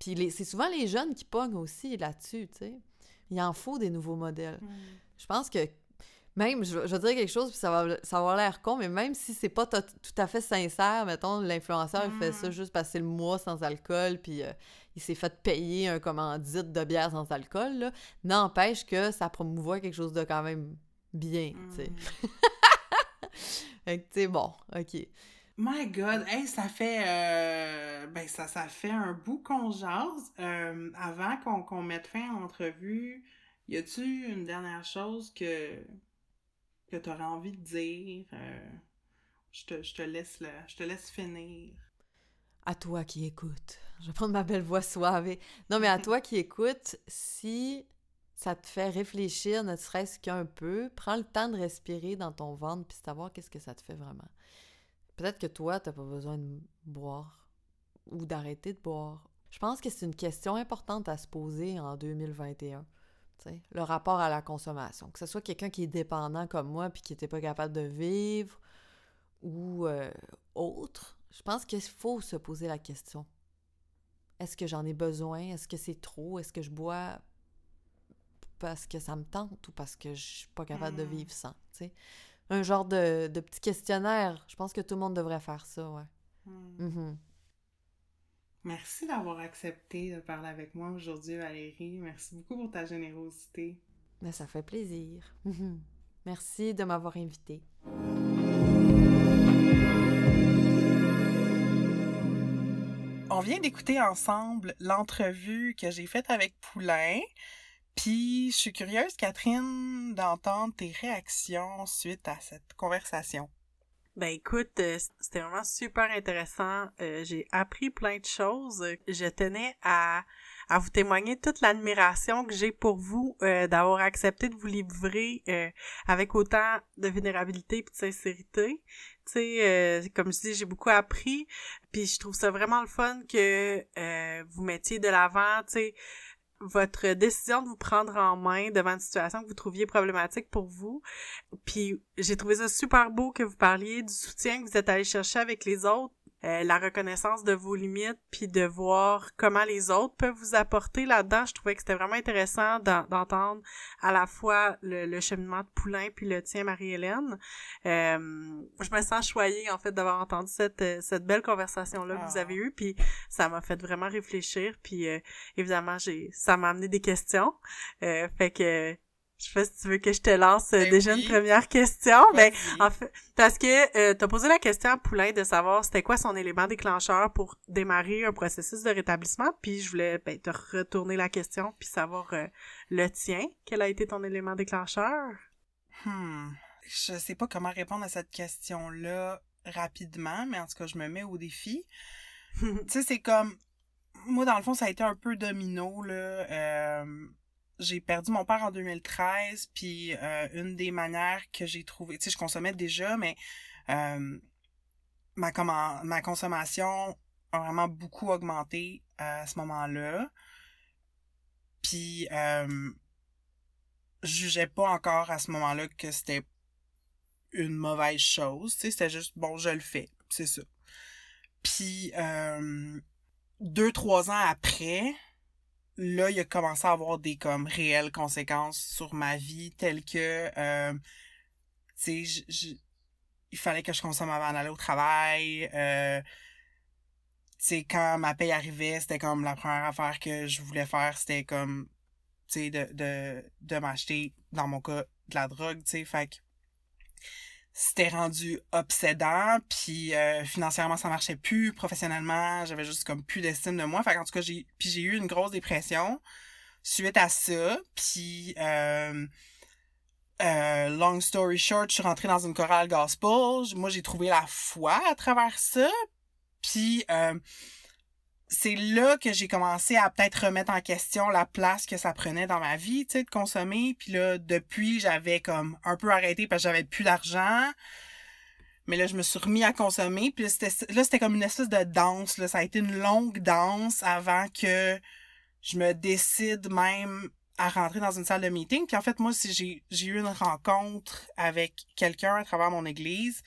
Puis c'est souvent les jeunes qui pognent aussi là-dessus. Il en faut des nouveaux modèles. Mm. Je pense que même, je, je vais dire quelque chose, puis ça va, ça va l'air con, mais même si c'est pas tout à fait sincère, mettons, l'influenceur, il fait ça Mm. juste parce que c'est le mois sans alcool, puis euh, il s'est fait payer un commandite de bière sans alcool, là, n'empêche que ça promouvoit quelque chose de quand même bien, tu sais. Mm. Fait que, tu sais, bon, OK. My God, hey, ça fait euh, ben ça, ça fait un bout qu'on jase. Euh, avant qu'on qu'on mette fin à l'entrevue, y a-tu une dernière chose que que t'aurais envie de dire? Euh, je te, je te laisse le, je te laisse finir. À toi qui écoutes. Je vais prendre ma belle voix suave. Non, mais à toi qui écoutes, si ça te fait réfléchir, ne serait-ce qu'un peu, prends le temps de respirer dans ton ventre puis savoir qu'est-ce que ça te fait vraiment. Peut-être que toi, t'as pas besoin de boire ou d'arrêter de boire. Je pense que c'est une question importante à se poser en 2021. tu sais, Le rapport à la consommation. Que ce soit quelqu'un qui est dépendant comme moi puis qui n'était pas capable de vivre ou euh, autre, je pense qu'il faut se poser la question. Est-ce que j'en ai besoin? Est-ce que c'est trop? Est-ce que je bois parce que ça me tente ou parce que je suis pas capable de Mm. vivre sans? Un genre de, de petit questionnaire. Je pense que tout le monde devrait faire ça, ouais. Hmm. Mhm. Merci d'avoir accepté de parler avec moi aujourd'hui, Valérie. Merci beaucoup pour ta générosité. Mais ça fait plaisir. Merci de m'avoir invité. On vient d'écouter ensemble l'entrevue que j'ai faite avec Poulain. Puis je suis curieuse, Catherine, d'entendre tes réactions suite à cette conversation. Ben écoute, euh, c'était vraiment super intéressant. Euh, j'ai appris plein de choses. Je tenais à, à vous témoigner toute l'admiration que j'ai pour vous euh, d'avoir accepté de vous livrer avec autant de vulnérabilité et de sincérité. Tu sais, comme je dis, j'ai beaucoup appris. Puis je trouve ça vraiment le fun que euh, vous mettiez de l'avant, tu sais, votre décision de vous prendre en main devant une situation que vous trouviez problématique pour vous. Puis j'ai trouvé ça super beau que vous parliez du soutien que vous êtes allé chercher avec les autres, euh, la reconnaissance de vos limites, puis de voir comment les autres peuvent vous apporter là-dedans. Je trouvais que c'était vraiment intéressant d'en- d'entendre à la fois le, le cheminement de Poulain puis le tien, Marie-Hélène. Euh, je me sens choyée, en fait, d'avoir entendu cette, euh, cette belle conversation-là que vous Ah. avez eue, puis ça m'a fait vraiment réfléchir, puis euh, évidemment, j'ai ça m'a amené des questions. Euh, fait que je sais pas si tu veux que je te lance euh, Ben déjà oui. une première question. Ben, en fait, parce que euh, t'as posé la question à Poulain de savoir c'était quoi son élément déclencheur pour démarrer un processus de rétablissement, puis je voulais ben, te retourner la question puis savoir euh, le tien, quel a été ton élément déclencheur? Hmm. Je sais pas comment répondre à cette question-là rapidement, mais en tout cas, je me mets au défi. tu sais, c'est comme. Moi, dans le fond, ça a été un peu domino, là. J'ai perdu mon père en 2013, puis euh, une des manières que j'ai trouvé. Tu sais, je consommais déjà, mais euh, ma, commen- ma consommation a vraiment beaucoup augmenté à ce moment-là. Puis, euh, je jugeais pas encore à ce moment-là que c'était une mauvaise chose. Tu sais, c'était juste, bon, je le fais. C'est ça. Puis, euh, deux, trois ans après, là, il a commencé à avoir des, comme, réelles conséquences sur ma vie, telles que, euh, tu sais, il fallait que je consomme avant d'aller au travail. Euh, tu sais, quand ma paye arrivait, c'était comme la première affaire que je voulais faire, c'était comme, tu sais, de, de, de m'acheter, dans mon cas, de la drogue, tu sais, fait que c'était rendu obsédant, puis euh, financièrement, ça marchait plus, professionnellement, j'avais juste comme plus d'estime de moi, fait qu'en tout cas, j'ai, puis j'ai eu une grosse dépression suite à ça, puis euh, euh, long story short, je suis rentrée dans une chorale gospel. Moi, j'ai trouvé la foi à travers ça. Puis, euh, c'est là que j'ai commencé à peut-être remettre en question la place que ça prenait dans ma vie, tu sais, de consommer. Puis là, depuis, j'avais comme un peu arrêté parce que j'avais plus d'argent. Mais là, je me suis remis à consommer. Puis là, c'était, là, c'était comme une espèce de danse. Là. Ça a été une longue danse avant que je me décide même à rentrer dans une salle de meeting. Puis en fait, moi, si j'ai, j'ai eu une rencontre avec quelqu'un à travers mon église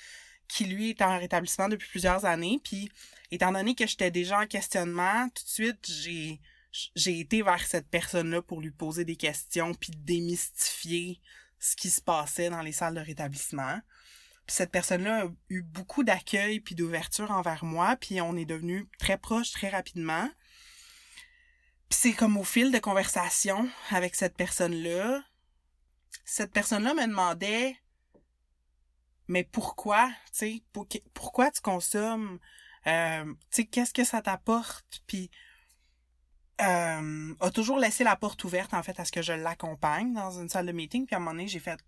qui, lui, est en rétablissement depuis plusieurs années. Puis, étant donné que j'étais déjà en questionnement, tout de suite, j'ai, j'ai été vers cette personne-là pour lui poser des questions puis démystifier ce qui se passait dans les salles de rétablissement. Puis cette personne-là a eu beaucoup d'accueil puis d'ouverture envers moi, puis on est devenu très proches très rapidement. Puis c'est comme au fil de conversation avec cette personne-là, cette personne-là me demandait mais pourquoi, tu sais, pourquoi tu consommes, euh, tu sais, qu'est-ce que ça t'apporte, puis euh, a toujours laissé la porte ouverte en fait à ce que je l'accompagne dans une salle de meeting, puis à un moment donné j'ai fait,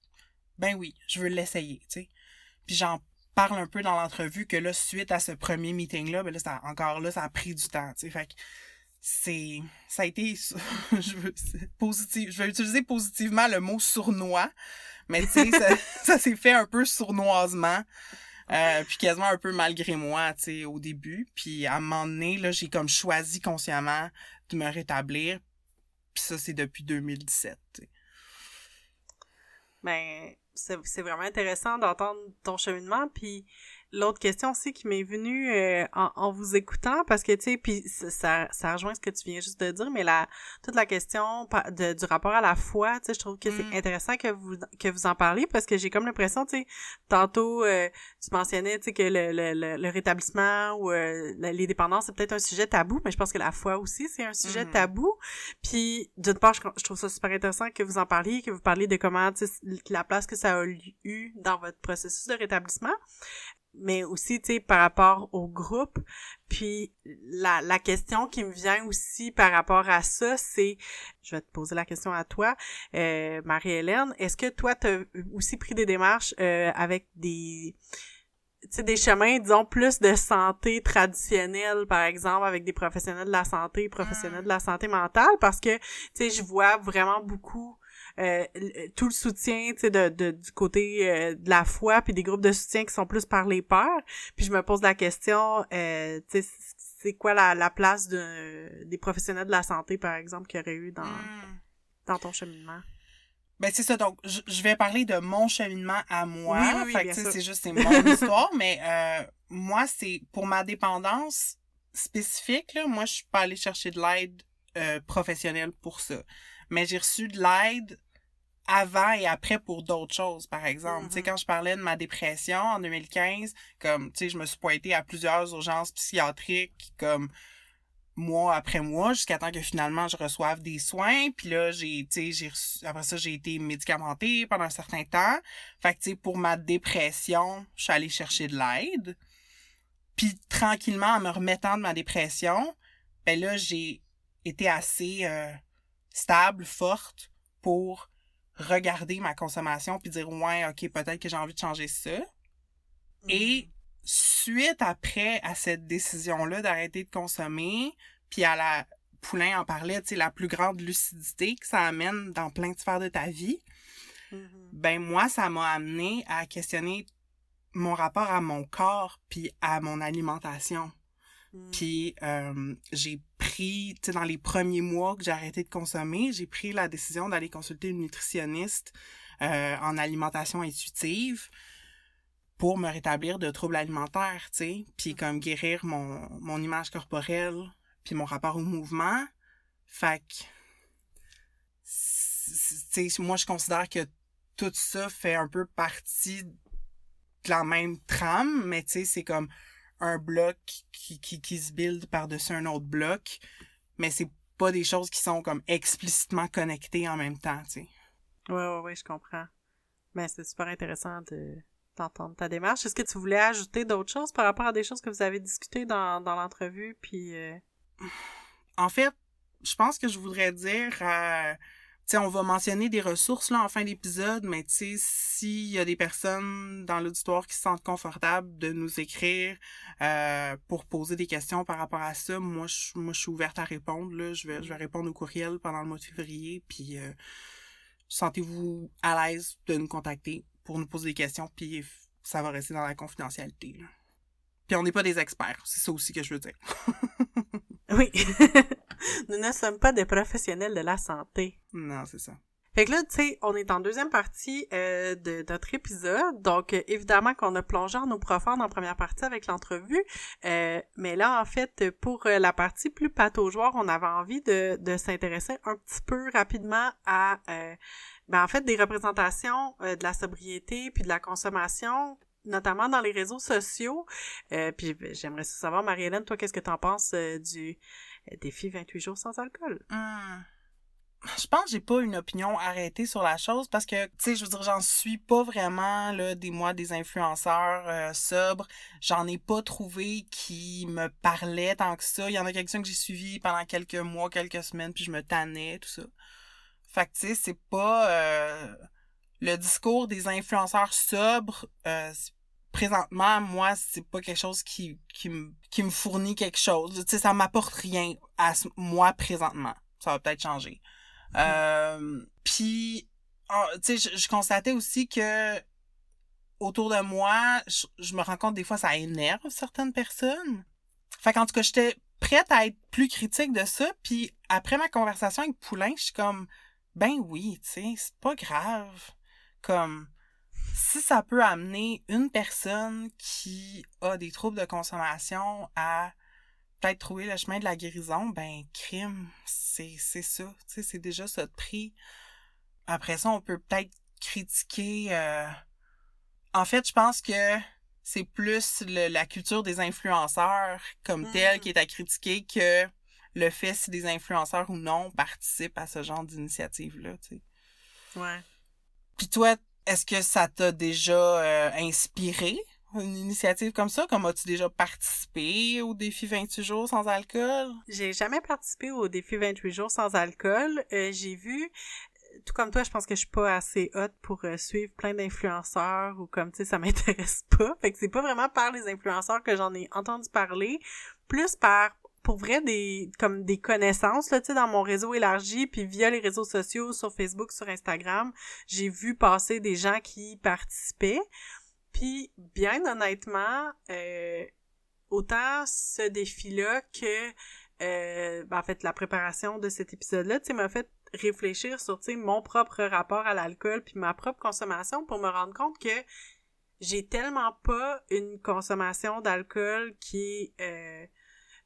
ben oui, je veux l'essayer, tu sais, puis j'en parle un peu dans l'entrevue que là suite à ce premier meeting là, ben là ça, encore là ça a pris du temps, tu sais, fait que c'est ça a été je veux positif je vais utiliser positivement le mot sournois mais tu sais ça, ça s'est fait un peu sournoisement euh, puis quasiment un peu malgré moi tu sais au début. Puis à un moment donné là j'ai comme choisi consciemment de me rétablir. Puis ça c'est depuis 2017 t'sais. ben c'est vraiment intéressant d'entendre ton cheminement. Puis l'autre question aussi qui m'est venue euh, en, en, vous écoutant parce que tu sais puis ça, ça rejoint ce que tu viens juste de dire mais la toute la question de, du rapport à la foi tu sais je trouve que c'est mm. intéressant que vous que vous en parliez parce que j'ai comme l'impression tu sais tantôt euh, tu mentionnais tu sais que le, le, le, rétablissement ou euh, les dépendances c'est peut-être un sujet tabou mais je pense que la foi aussi c'est un sujet mm. tabou puis d'une part je, je, trouve ça super intéressant que vous en parliez que vous parliez de comment tu sais la place que ça a eu dans votre processus de rétablissement mais aussi, tu sais, par rapport au groupe. Puis la, la question qui me vient aussi par rapport à ça, c'est, je vais te poser la question à toi, euh, Marie-Hélène, est-ce que toi, tu as aussi pris des démarches euh, avec des tu sais, des chemins, disons, plus de santé traditionnelle, par exemple, avec des professionnels de la santé, professionnels de la santé mentale, parce que, tu sais, je vois vraiment beaucoup euh, tout le soutien tu sais de, de, du côté euh, de la foi puis des groupes de soutien qui sont plus par les pères puis je me pose la question euh, tu sais c'est quoi la, la place de des professionnels de la santé par exemple qu'il y aurait eu dans hmm. dans ton cheminement? Ben c'est ça. Donc je vais parler de mon cheminement à moi. Oui, oui, c'est juste c'est mon histoire. Mais euh, moi c'est pour ma dépendance spécifique là moi je suis pas allée chercher de l'aide euh, professionnelle pour ça. Mais j'ai reçu de l'aide avant et après pour d'autres choses, par exemple. Tu sais, mm-hmm. quand je parlais de ma dépression en 2015, comme, tu sais, je me suis pointée à plusieurs urgences psychiatriques, comme, mois après mois, jusqu'à temps que finalement je reçoive des soins. Puis là, j'ai, tu sais, j'ai reçu, après ça, j'ai été médicamentée pendant un certain temps. Fait que, tu sais, pour ma dépression, je suis allée chercher de l'aide. Puis tranquillement, en me remettant de ma dépression, ben là, j'ai été assez euh, stable, forte pour regarder ma consommation puis dire ouais ok peut-être que j'ai envie de changer ça et mm. suite après à cette décision là d'arrêter de consommer puis à la Poulain en parlait tu sais la plus grande lucidité que ça amène dans plein de sphères de ta vie mm-hmm. ben moi ça m'a amené à questionner mon rapport à mon corps puis à mon alimentation Mm. Puis euh, j'ai pris, tu sais, dans les premiers mois que j'ai arrêté de consommer, j'ai pris la décision d'aller consulter une nutritionniste euh, en alimentation intuitive pour me rétablir de troubles alimentaires, tu sais, puis mm. comme guérir mon, mon image corporelle, puis mon rapport au mouvement. Fait que, tu sais, moi, je considère que tout ça fait un peu partie de la même trame, mais tu sais, c'est comme un bloc qui, qui, qui se build par-dessus un autre bloc, mais c'est pas des choses qui sont comme explicitement connectées en même temps, tu sais. Ouais, ouais, ouais, je comprends. Mais c'est super intéressant de d'entendre ta démarche. Est-ce que tu voulais ajouter d'autres choses par rapport à des choses que vous avez discutées dans, dans l'entrevue, puis... Euh? En fait, je pense que je voudrais dire... Euh, on va mentionner des ressources là en fin d'épisode, mais tu sais, s'il y a des personnes dans l'auditoire qui se sentent confortables de nous écrire euh, pour poser des questions par rapport à ça, moi je suis ouverte à répondre là, je vais répondre au courriel pendant le mois de février, puis euh, sentez-vous à l'aise de nous contacter pour nous poser des questions, puis ça va rester dans la confidentialité. Puis on n'est pas des experts, c'est ça aussi que je veux dire. oui. Nous ne sommes pas des professionnels de la santé. Non, c'est ça. Fait que là, tu sais, on est en deuxième partie euh, de notre épisode, donc euh, évidemment qu'on a plongé en eau profonde en première partie avec l'entrevue, euh, mais là, en fait, pour la partie plus pataugeoire, on avait envie de, de s'intéresser un petit peu rapidement à, ben, en fait, des représentations de la sobriété puis de la consommation notamment dans les réseaux sociaux. puis ben, j'aimerais savoir, Marie-Hélène, toi, qu'est-ce que t'en penses du défi 28 jours sans alcool? Hum je pense que j'ai pas une opinion arrêtée sur la chose parce que, tu sais, je veux dire, j'en suis pas vraiment, là, des mois des influenceurs euh, sobres. J'en ai pas trouvé qui me parlaient tant que ça. Il y en a quelques-uns que j'ai suivis pendant quelques mois, quelques semaines, puis je me tannais, tout ça. Fait que, tu sais, c'est pas... Euh, le discours des influenceurs sobres, euh, présentement, moi, c'est pas quelque chose qui, qui, me, qui me fournit quelque chose. Tu sais, ça m'apporte rien à moi présentement. Ça va peut-être changer. Euh, puis, tu sais, je, constatais aussi que autour de moi, je, me rends compte des fois ça énerve certaines personnes. Fait qu'en tout cas, j'étais prête à être plus critique de ça. Puis après ma conversation avec Poulain, je suis comme, ben oui, tu sais, c'est pas grave. Comme, si ça peut amener une personne qui a des troubles de consommation à peut-être trouver le chemin de la guérison, ben crime, c'est c'est ça, tu sais, c'est déjà ça de prix. Après ça, on peut peut-être critiquer. Euh, en fait, je pense que c'est plus la culture des influenceurs comme telle qui mm. est à critiquer que le fait si des influenceurs ou non participent à ce genre d'initiative-là, tu sais. Ouais. Puis toi, est-ce que ça t'a déjà euh, inspiré une initiative comme ça? Comme as-tu déjà participé au défi 28 jours sans alcool? J'ai jamais participé au défi 28 jours sans alcool. Euh, j'ai vu tout comme toi, je pense que je suis pas assez hot pour euh, suivre plein d'influenceurs ou comme tu sais, ça m'intéresse pas. Fait que c'est pas vraiment par les influenceurs que j'en ai entendu parler, plus par pour vrai des comme des connaissances là, tu sais dans mon réseau élargi puis via les réseaux sociaux sur Facebook, sur Instagram, j'ai vu passer des gens qui participaient. Puis, bien honnêtement, euh, autant ce défi-là que, euh, ben, en fait, la préparation de cet épisode-là, tu sais, m'a fait réfléchir sur, tu sais, mon propre rapport à l'alcool puis ma propre consommation pour me rendre compte que j'ai tellement pas une consommation d'alcool qui est... Euh,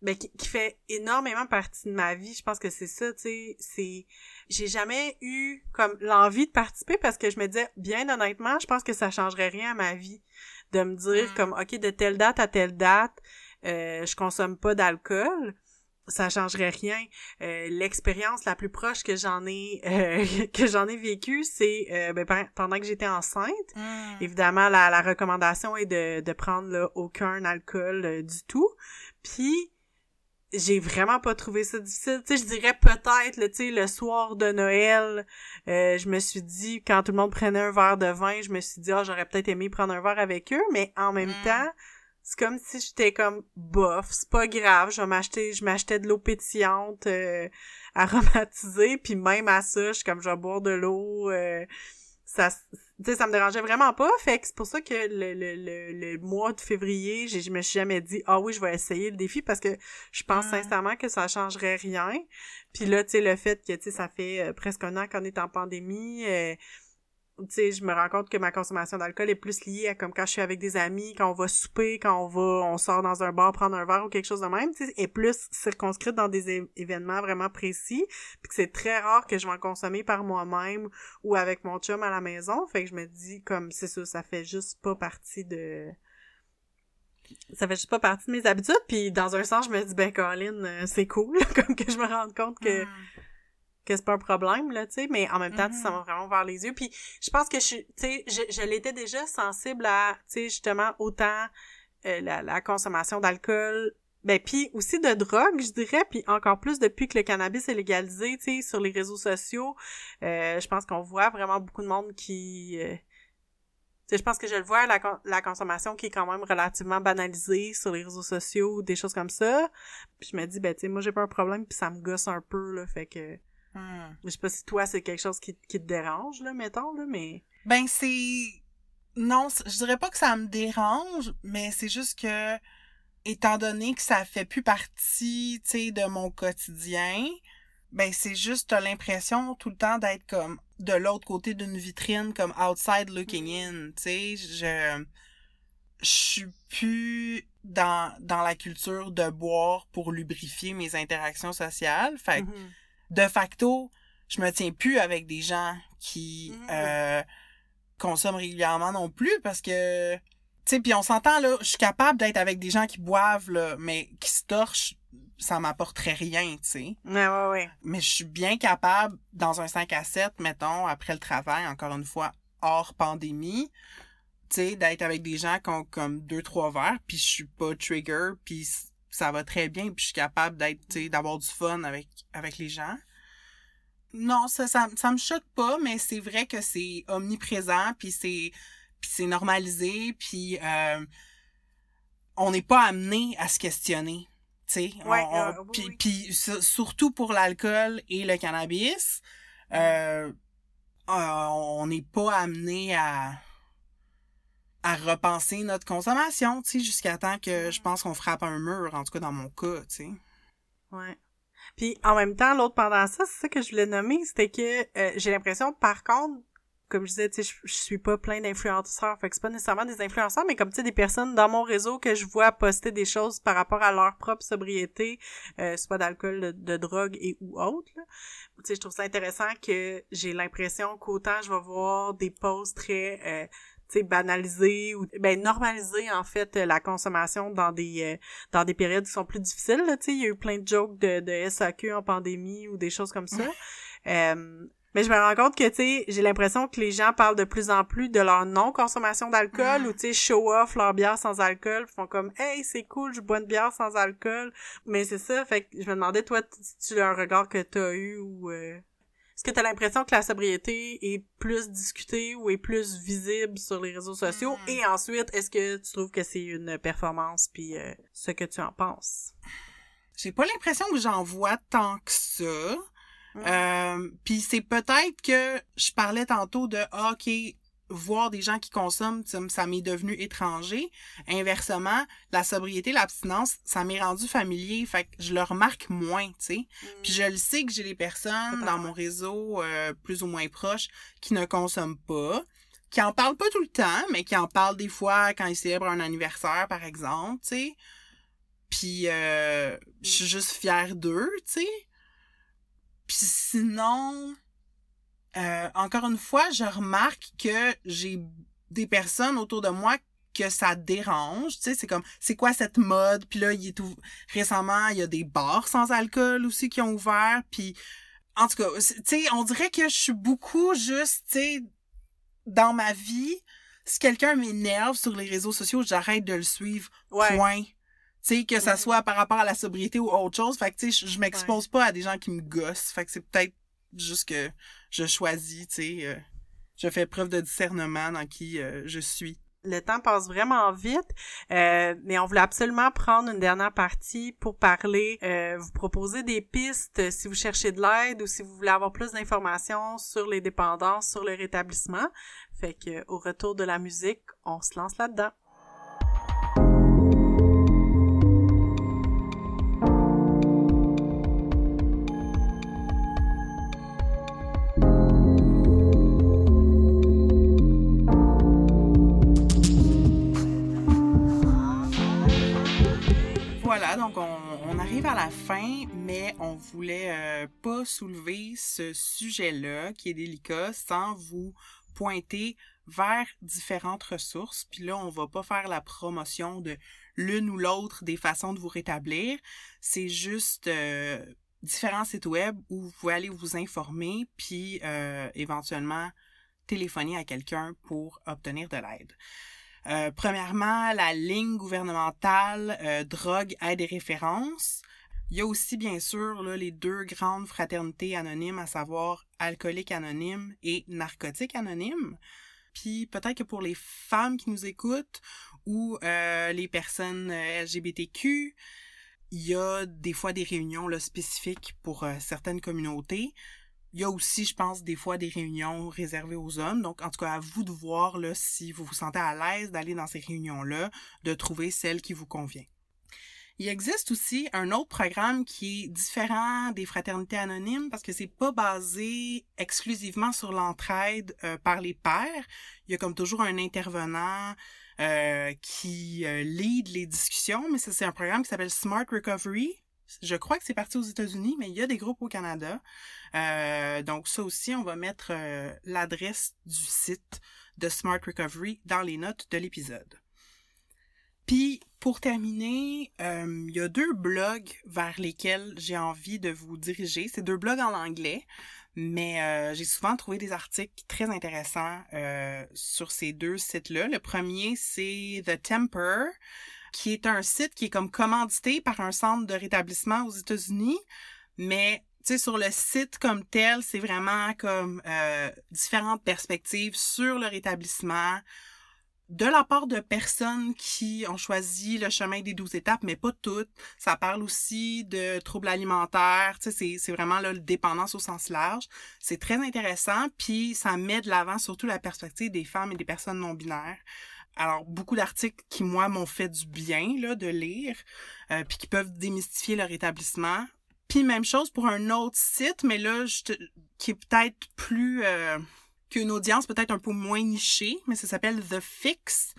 ben, qui, fait énormément partie de ma vie. Je pense que c'est ça, tu sais, c'est j'ai jamais eu comme l'envie de participer parce que je me disais bien honnêtement, je pense que ça changerait rien à ma vie de me dire mm. comme OK de telle date à telle date, euh, je consomme pas d'alcool. Ça changerait rien. Euh, l'expérience la plus proche que j'en ai euh, que j'en ai vécue, c'est euh, ben, pendant que j'étais enceinte. Mm. Évidemment, la, la recommandation est de, de prendre là, aucun alcool du tout. Puis j'ai vraiment pas trouvé ça difficile. Tu sais, je dirais peut-être, tu sais, le soir de Noël, euh, je me suis dit, quand tout le monde prenait un verre de vin, je me suis dit, ah, j'aurais peut-être aimé prendre un verre avec eux, mais en même mm. temps, c'est comme si j'étais comme bof, c'est pas grave, je m'acheter, je m'achetais de l'eau pétillante euh, aromatisée, puis même à ça, je suis comme je vais boire de l'eau. Euh, ça tu ça me dérangeait vraiment pas. Fait que c'est pour ça que le, le, le, mois de février je me suis jamais dit ah oui je vais essayer le défi parce que je pense sincèrement que ça changerait rien. Puis là tu sais le fait que tu sais ça fait euh, presque un an qu'on est en pandémie euh, sais, je me rends compte que ma consommation d'alcool est plus liée à comme quand je suis avec des amis, quand on va souper, quand on va, on sort dans un bar prendre un verre ou quelque chose de même, tu sais, est plus circonscrite dans des événements vraiment précis, puis que c'est très rare que je vais en consommer par moi-même ou avec mon chum à la maison, fait que je me dis comme c'est ça, ça fait juste pas partie de ça fait juste pas partie de mes habitudes puis dans un sens je me dis ben Colin euh, c'est cool comme que je me rends compte que hmm que c'est pas un problème là tu sais mais en même temps ça m'a mm-hmm. vraiment ouvert les yeux puis je pense que je tu sais je, je l'étais déjà sensible à tu sais justement autant euh, la, la consommation d'alcool ben puis aussi de drogue je dirais puis encore plus depuis que le cannabis est légalisé tu sais sur les réseaux sociaux euh, je pense qu'on voit vraiment beaucoup de monde qui euh, tu sais, je pense que je le vois, la, la consommation qui est quand même relativement banalisée sur les réseaux sociaux, des choses comme ça. Puis je me dis, ben, tu sais, moi, j'ai pas un problème, puis ça me gosse un peu, là, fait que... Hmm. Je sais pas si toi, c'est quelque chose qui, qui te dérange, là, mettons, là, mais... Ben, c'est... Non, je dirais pas que ça me dérange, mais c'est juste que étant donné que ça fait plus partie, tu sais, de mon quotidien, ben c'est juste t'as l'impression tout le temps d'être comme de l'autre côté d'une vitrine, comme outside looking in, tu sais, je je suis plus dans dans la culture de boire pour lubrifier mes interactions sociales, fait que, Mhm. De facto, je me tiens plus avec des gens qui Mhm. euh, consomment régulièrement non plus parce que tu sais puis on s'entend là, je suis capable d'être avec des gens qui boivent là, mais qui se torchent, ça m'apporterait rien, tu sais. Ouais, ouais, ouais. Mais je suis bien capable dans un 5 à 7 mettons après le travail encore une fois hors pandémie, tu sais d'être avec des gens qui ont comme deux trois verres puis je suis pas trigger puis ça va très bien puis je suis capable d'être tu sais d'avoir du fun avec avec les gens. Non, ça, ça, ça me choque pas, mais c'est vrai que c'est omniprésent, puis c'est puis c'est normalisé, puis euh, on n'est pas amené à se questionner, tu sais. Ouais, euh, oui, puis, oui. puis su- surtout pour l'alcool et le cannabis, euh, euh, on n'est pas amené à à repenser notre consommation, tu sais, jusqu'à temps que je pense qu'on frappe un mur, en tout cas dans mon cas, tu sais. Ouais. Puis en même temps, l'autre pendant ça, c'est ça que je voulais nommer, c'était que euh, j'ai l'impression, par contre, comme je disais, tu sais, je, je suis pas plein d'influenceurs, fait que c'est pas nécessairement des influenceurs, mais comme tu sais, des personnes dans mon réseau que je vois poster des choses par rapport à leur propre sobriété, euh, soit d'alcool, de, drogue et ou autre. Tu sais, je trouve ça intéressant que j'ai l'impression qu'autant je vais voir des posts très euh, tu sais banalisés ou ben normaliser en fait la consommation dans des euh, dans des périodes qui sont plus difficiles. là, Tu sais, il y a eu plein de jokes de, de SAQ en pandémie ou des choses comme ça. Euh, mais je me rends compte que, tu sais, j'ai l'impression que les gens parlent de plus en plus de leur non-consommation d'alcool ou, tu sais, show off leur bière sans alcool, font comme « Hey, c'est cool, je bois une bière sans alcool. » Mais c'est ça, fait que je me demandais, toi, tu as un regard que t'as eu ou... euh, Est-ce que t'as l'impression que la sobriété est plus discutée ou est plus visible sur les réseaux sociaux? Mm. Et ensuite, est-ce que tu trouves que c'est une performance, puis euh, ce que tu en penses? J'ai pas l'impression que j'en vois tant que ça. Mm. Euh, Puis c'est peut-être que je parlais tantôt de ah, ok voir des gens qui consomment ça m'est devenu étranger. Inversement la sobriété l'abstinence ça m'est rendu familier fait que je le remarque moins tu sais. Puis je le sais que j'ai des personnes dans mon réseau euh, plus ou moins proches qui ne consomment pas qui en parlent pas tout le temps mais qui en parlent des fois quand ils célèbrent un anniversaire par exemple tu sais. Puis euh, je suis juste fière d'eux tu sais. Puis sinon, euh, encore une fois, je remarque que j'ai des personnes autour de moi que ça dérange, tu sais, c'est comme, c'est quoi cette mode? Puis là, il est tout... récemment, il y a des bars sans alcool aussi qui ont ouvert, puis en tout cas, tu sais, on dirait que je suis beaucoup juste, tu sais, dans ma vie, si quelqu'un m'énerve sur les réseaux sociaux, j'arrête de le suivre, Ouais. point. Tu sais, que ça Mhm. soit par rapport à la sobriété ou autre chose. Fait que, tu sais, je, je m'expose pas à des gens qui me gossent. Fait que c'est peut-être juste que je choisis, tu sais. euh, je fais preuve de discernement dans qui euh, je suis. le temps passe vraiment vite, euh, mais on voulait absolument prendre une dernière partie pour parler, euh, vous proposer des pistes si vous cherchez de l'aide ou si vous voulez avoir plus d'informations sur les dépendances, sur le rétablissement. Fait que au retour de la musique, on se lance là-dedans. Donc on, arrive à la fin, mais on voulait euh, pas soulever ce sujet-là qui est délicat sans vous pointer vers différentes ressources. Puis là, on va pas faire la promotion de l'une ou l'autre des façons de vous rétablir. C'est juste euh, différents sites web où vous pouvez aller vous informer, puis euh, éventuellement téléphoner à quelqu'un pour obtenir de l'aide. Euh, premièrement, la ligne gouvernementale euh, drogue, aide et référence. Il y a aussi, bien sûr, les deux grandes fraternités anonymes, à savoir Alcooliques Anonymes et Narcotiques Anonymes. Puis peut-être que pour les femmes qui nous écoutent ou euh, les personnes LGBTQ, il y a des fois des réunions spécifiques pour certaines communautés. Il y a aussi, je pense, des fois des réunions réservées aux hommes. Donc, en tout cas, à vous de voir là, si vous vous sentez à l'aise d'aller dans ces réunions-là, de trouver celle qui vous convient. Il existe aussi un autre programme qui est différent des fraternités anonymes parce que c'est pas basé exclusivement sur l'entraide euh, par les pairs. Il y a comme toujours un intervenant euh, qui euh, lead les discussions, mais c'est un programme qui s'appelle Smart Recovery. Je crois que c'est parti aux États-Unis, mais il y a des groupes au Canada. donc ça aussi, on va mettre l'adresse du site de Smart Recovery dans les notes de l'épisode. Puis, pour terminer, euh, il y a deux blogs vers lesquels j'ai envie de vous diriger. C'est deux blogs en anglais, mais euh, j'ai souvent trouvé des articles très intéressants euh, sur ces deux sites-là. Le premier, c'est The Temper, qui est un site qui est comme commandité par un centre de rétablissement aux États-Unis, mais sur le site comme tel, c'est vraiment comme différentes perspectives sur le rétablissement, de la part de personnes qui ont choisi le chemin des douze étapes, mais pas toutes. Ça parle aussi de troubles alimentaires, sais, c'est vraiment là, le dépendance au sens large. C'est très intéressant, puis ça met de l'avant surtout la perspective des femmes et des personnes non binaires. Alors, beaucoup d'articles qui, moi, m'ont fait du bien là, de lire, euh, puis qui peuvent démystifier leur établissement. Puis même chose pour un autre site, mais là, je qui est peut-être plus... Euh, qu'une audience peut-être un peu moins nichée, mais ça s'appelle The Fix.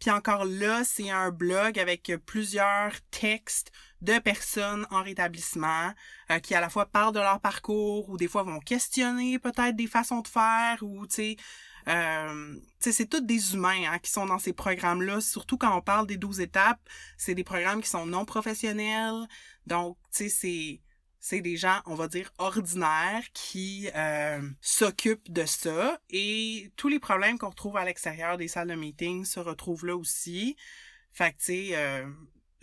Puis encore là, c'est un blog avec plusieurs textes de personnes en rétablissement euh, qui à la fois parlent de leur parcours ou des fois vont questionner peut-être des façons de faire ou tu sais euh, c'est tous des humains hein, qui sont dans ces programmes-là, surtout quand on parle des 12 étapes, c'est des programmes qui sont non professionnels. Donc, tu sais, c'est c'est des gens, on va dire, ordinaires qui euh, s'occupent de ça. Et tous les problèmes qu'on retrouve à l'extérieur des salles de meeting se retrouvent là aussi. Fait que, tu sais, euh,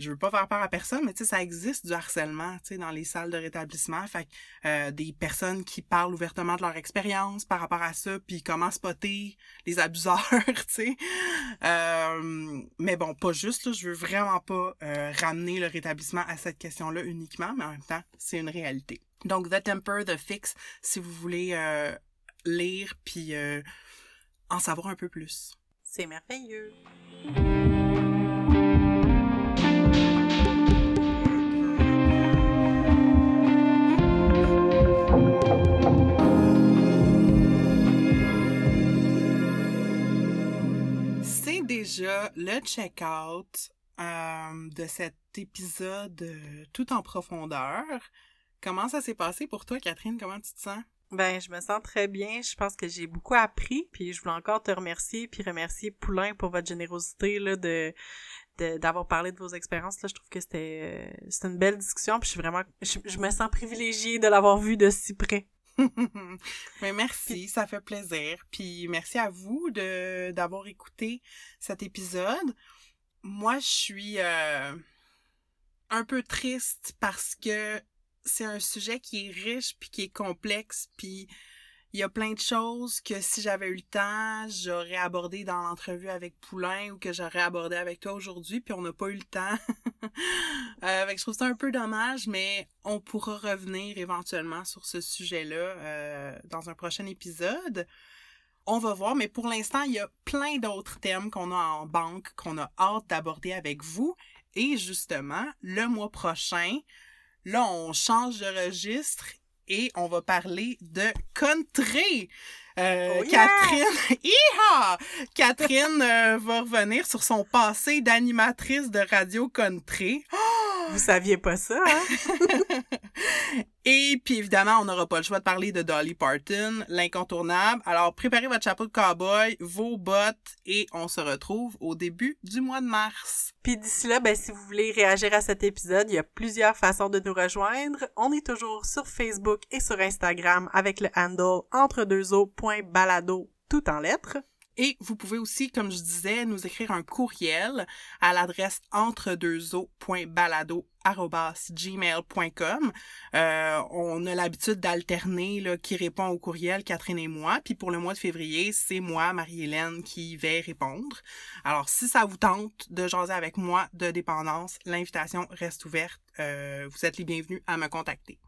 je veux pas faire peur à personne, mais tu sais, ça existe du harcèlement, tu sais, dans les salles de rétablissement. Fait euh, des personnes qui parlent ouvertement de leur expérience par rapport à ça, puis comment spotter les abuseurs, tu sais. Euh, mais bon, pas juste, là, je veux vraiment pas euh, ramener le rétablissement à cette question-là uniquement, mais en même temps, c'est une réalité. Donc, The Temper, The Fix, si vous voulez lire puis en savoir un peu plus. C'est merveilleux. Déjà le check-out euh, de cet épisode euh, tout en profondeur. Comment ça s'est passé pour toi, Catherine? Comment tu te sens? Ben, je me sens très bien. Je pense que j'ai beaucoup appris, puis je voulais encore te remercier, puis remercier Poulain pour votre générosité là de d'avoir parlé de vos expériences là je trouve que c'était euh, une belle discussion puis je suis vraiment je me sens privilégiée de l'avoir vu de si près Mais merci, ça fait plaisir. Puis merci à vous de d'avoir écouté cet épisode. Moi, je suis euh, un peu triste parce que c'est un sujet qui est riche puis qui est complexe puis il y a plein de choses que si j'avais eu le temps, j'aurais abordé dans l'entrevue avec Poulain ou que j'aurais abordé avec toi aujourd'hui, puis on n'a pas eu le temps. euh, je trouve ça un peu dommage, mais on pourra revenir éventuellement sur ce sujet-là euh, dans un prochain épisode. On va voir, mais pour l'instant, il y a plein d'autres thèmes qu'on a en banque, qu'on a hâte d'aborder avec vous. Et justement, le mois prochain, là, on change de registre et on va parler de country. Euh, oh Catherine, Catherine euh, va revenir sur son passé d'animatrice de radio country. Vous saviez pas ça, hein? Et puis évidemment, on n'aura pas le choix de parler de Dolly Parton, l'incontournable. Alors préparez votre chapeau de cowboy, vos bottes et on se retrouve au début du mois de mars. Puis d'ici là, ben, si vous voulez réagir à cet épisode, il y a plusieurs façons de nous rejoindre. On est toujours sur Facebook et sur Instagram avec le handle entre deux balado tout en lettres. Et vous pouvez aussi, comme je disais, nous écrire un courriel à l'adresse entre gmail.com. Euh, on a l'habitude d'alterner qui répond au courriel, Catherine et moi. Puis pour le mois de février, c'est moi, Marie-Hélène, qui vais répondre. Alors, si ça vous tente de jaser avec moi de dépendance, l'invitation reste ouverte. Euh, vous êtes les bienvenus à me contacter.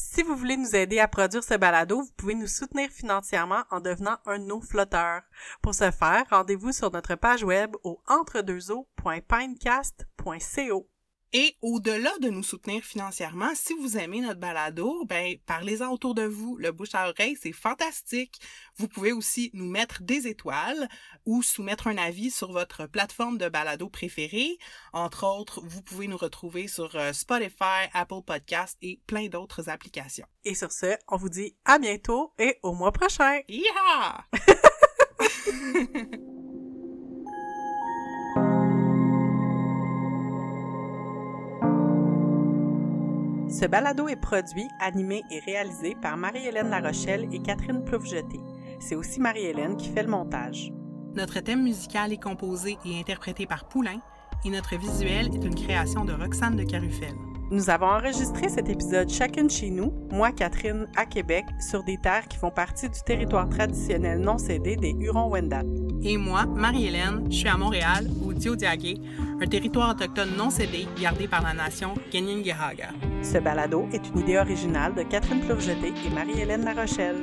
Si vous voulez nous aider à produire ce balado, vous pouvez nous soutenir financièrement en devenant un no flotteur. Pour ce faire, rendez-vous sur notre page web au entredeuxeaux.pinecast.co. Et au-delà de nous soutenir financièrement, si vous aimez notre balado, ben parlez-en autour de vous. Le bouche à oreille, c'est fantastique. Vous pouvez aussi nous mettre des étoiles ou soumettre un avis sur votre plateforme de balado préférée. Entre autres, vous pouvez nous retrouver sur euh, Spotify, Apple Podcasts et plein d'autres applications. Et sur ce, on vous dit à bientôt et au mois prochain. Yeah! Ce balado est produit, animé et réalisé par Marie-Hélène Larochelle et Catherine Ploufjeté. C'est aussi Marie-Hélène qui fait le montage. Notre thème musical est composé et interprété par Poulain et notre visuel est une création de Roxane de Carufel. Nous avons enregistré cet épisode chacune chez nous, moi Catherine à Québec, sur des terres qui font partie du territoire traditionnel non cédé des Hurons-Wendat. Et moi, Marie-Hélène, je suis à Montréal, au Diodiagué, un territoire autochtone non cédé gardé par la nation Keningehaga. Ce balado est une idée originale de Catherine Plourgeté et Marie-Hélène Larochelle.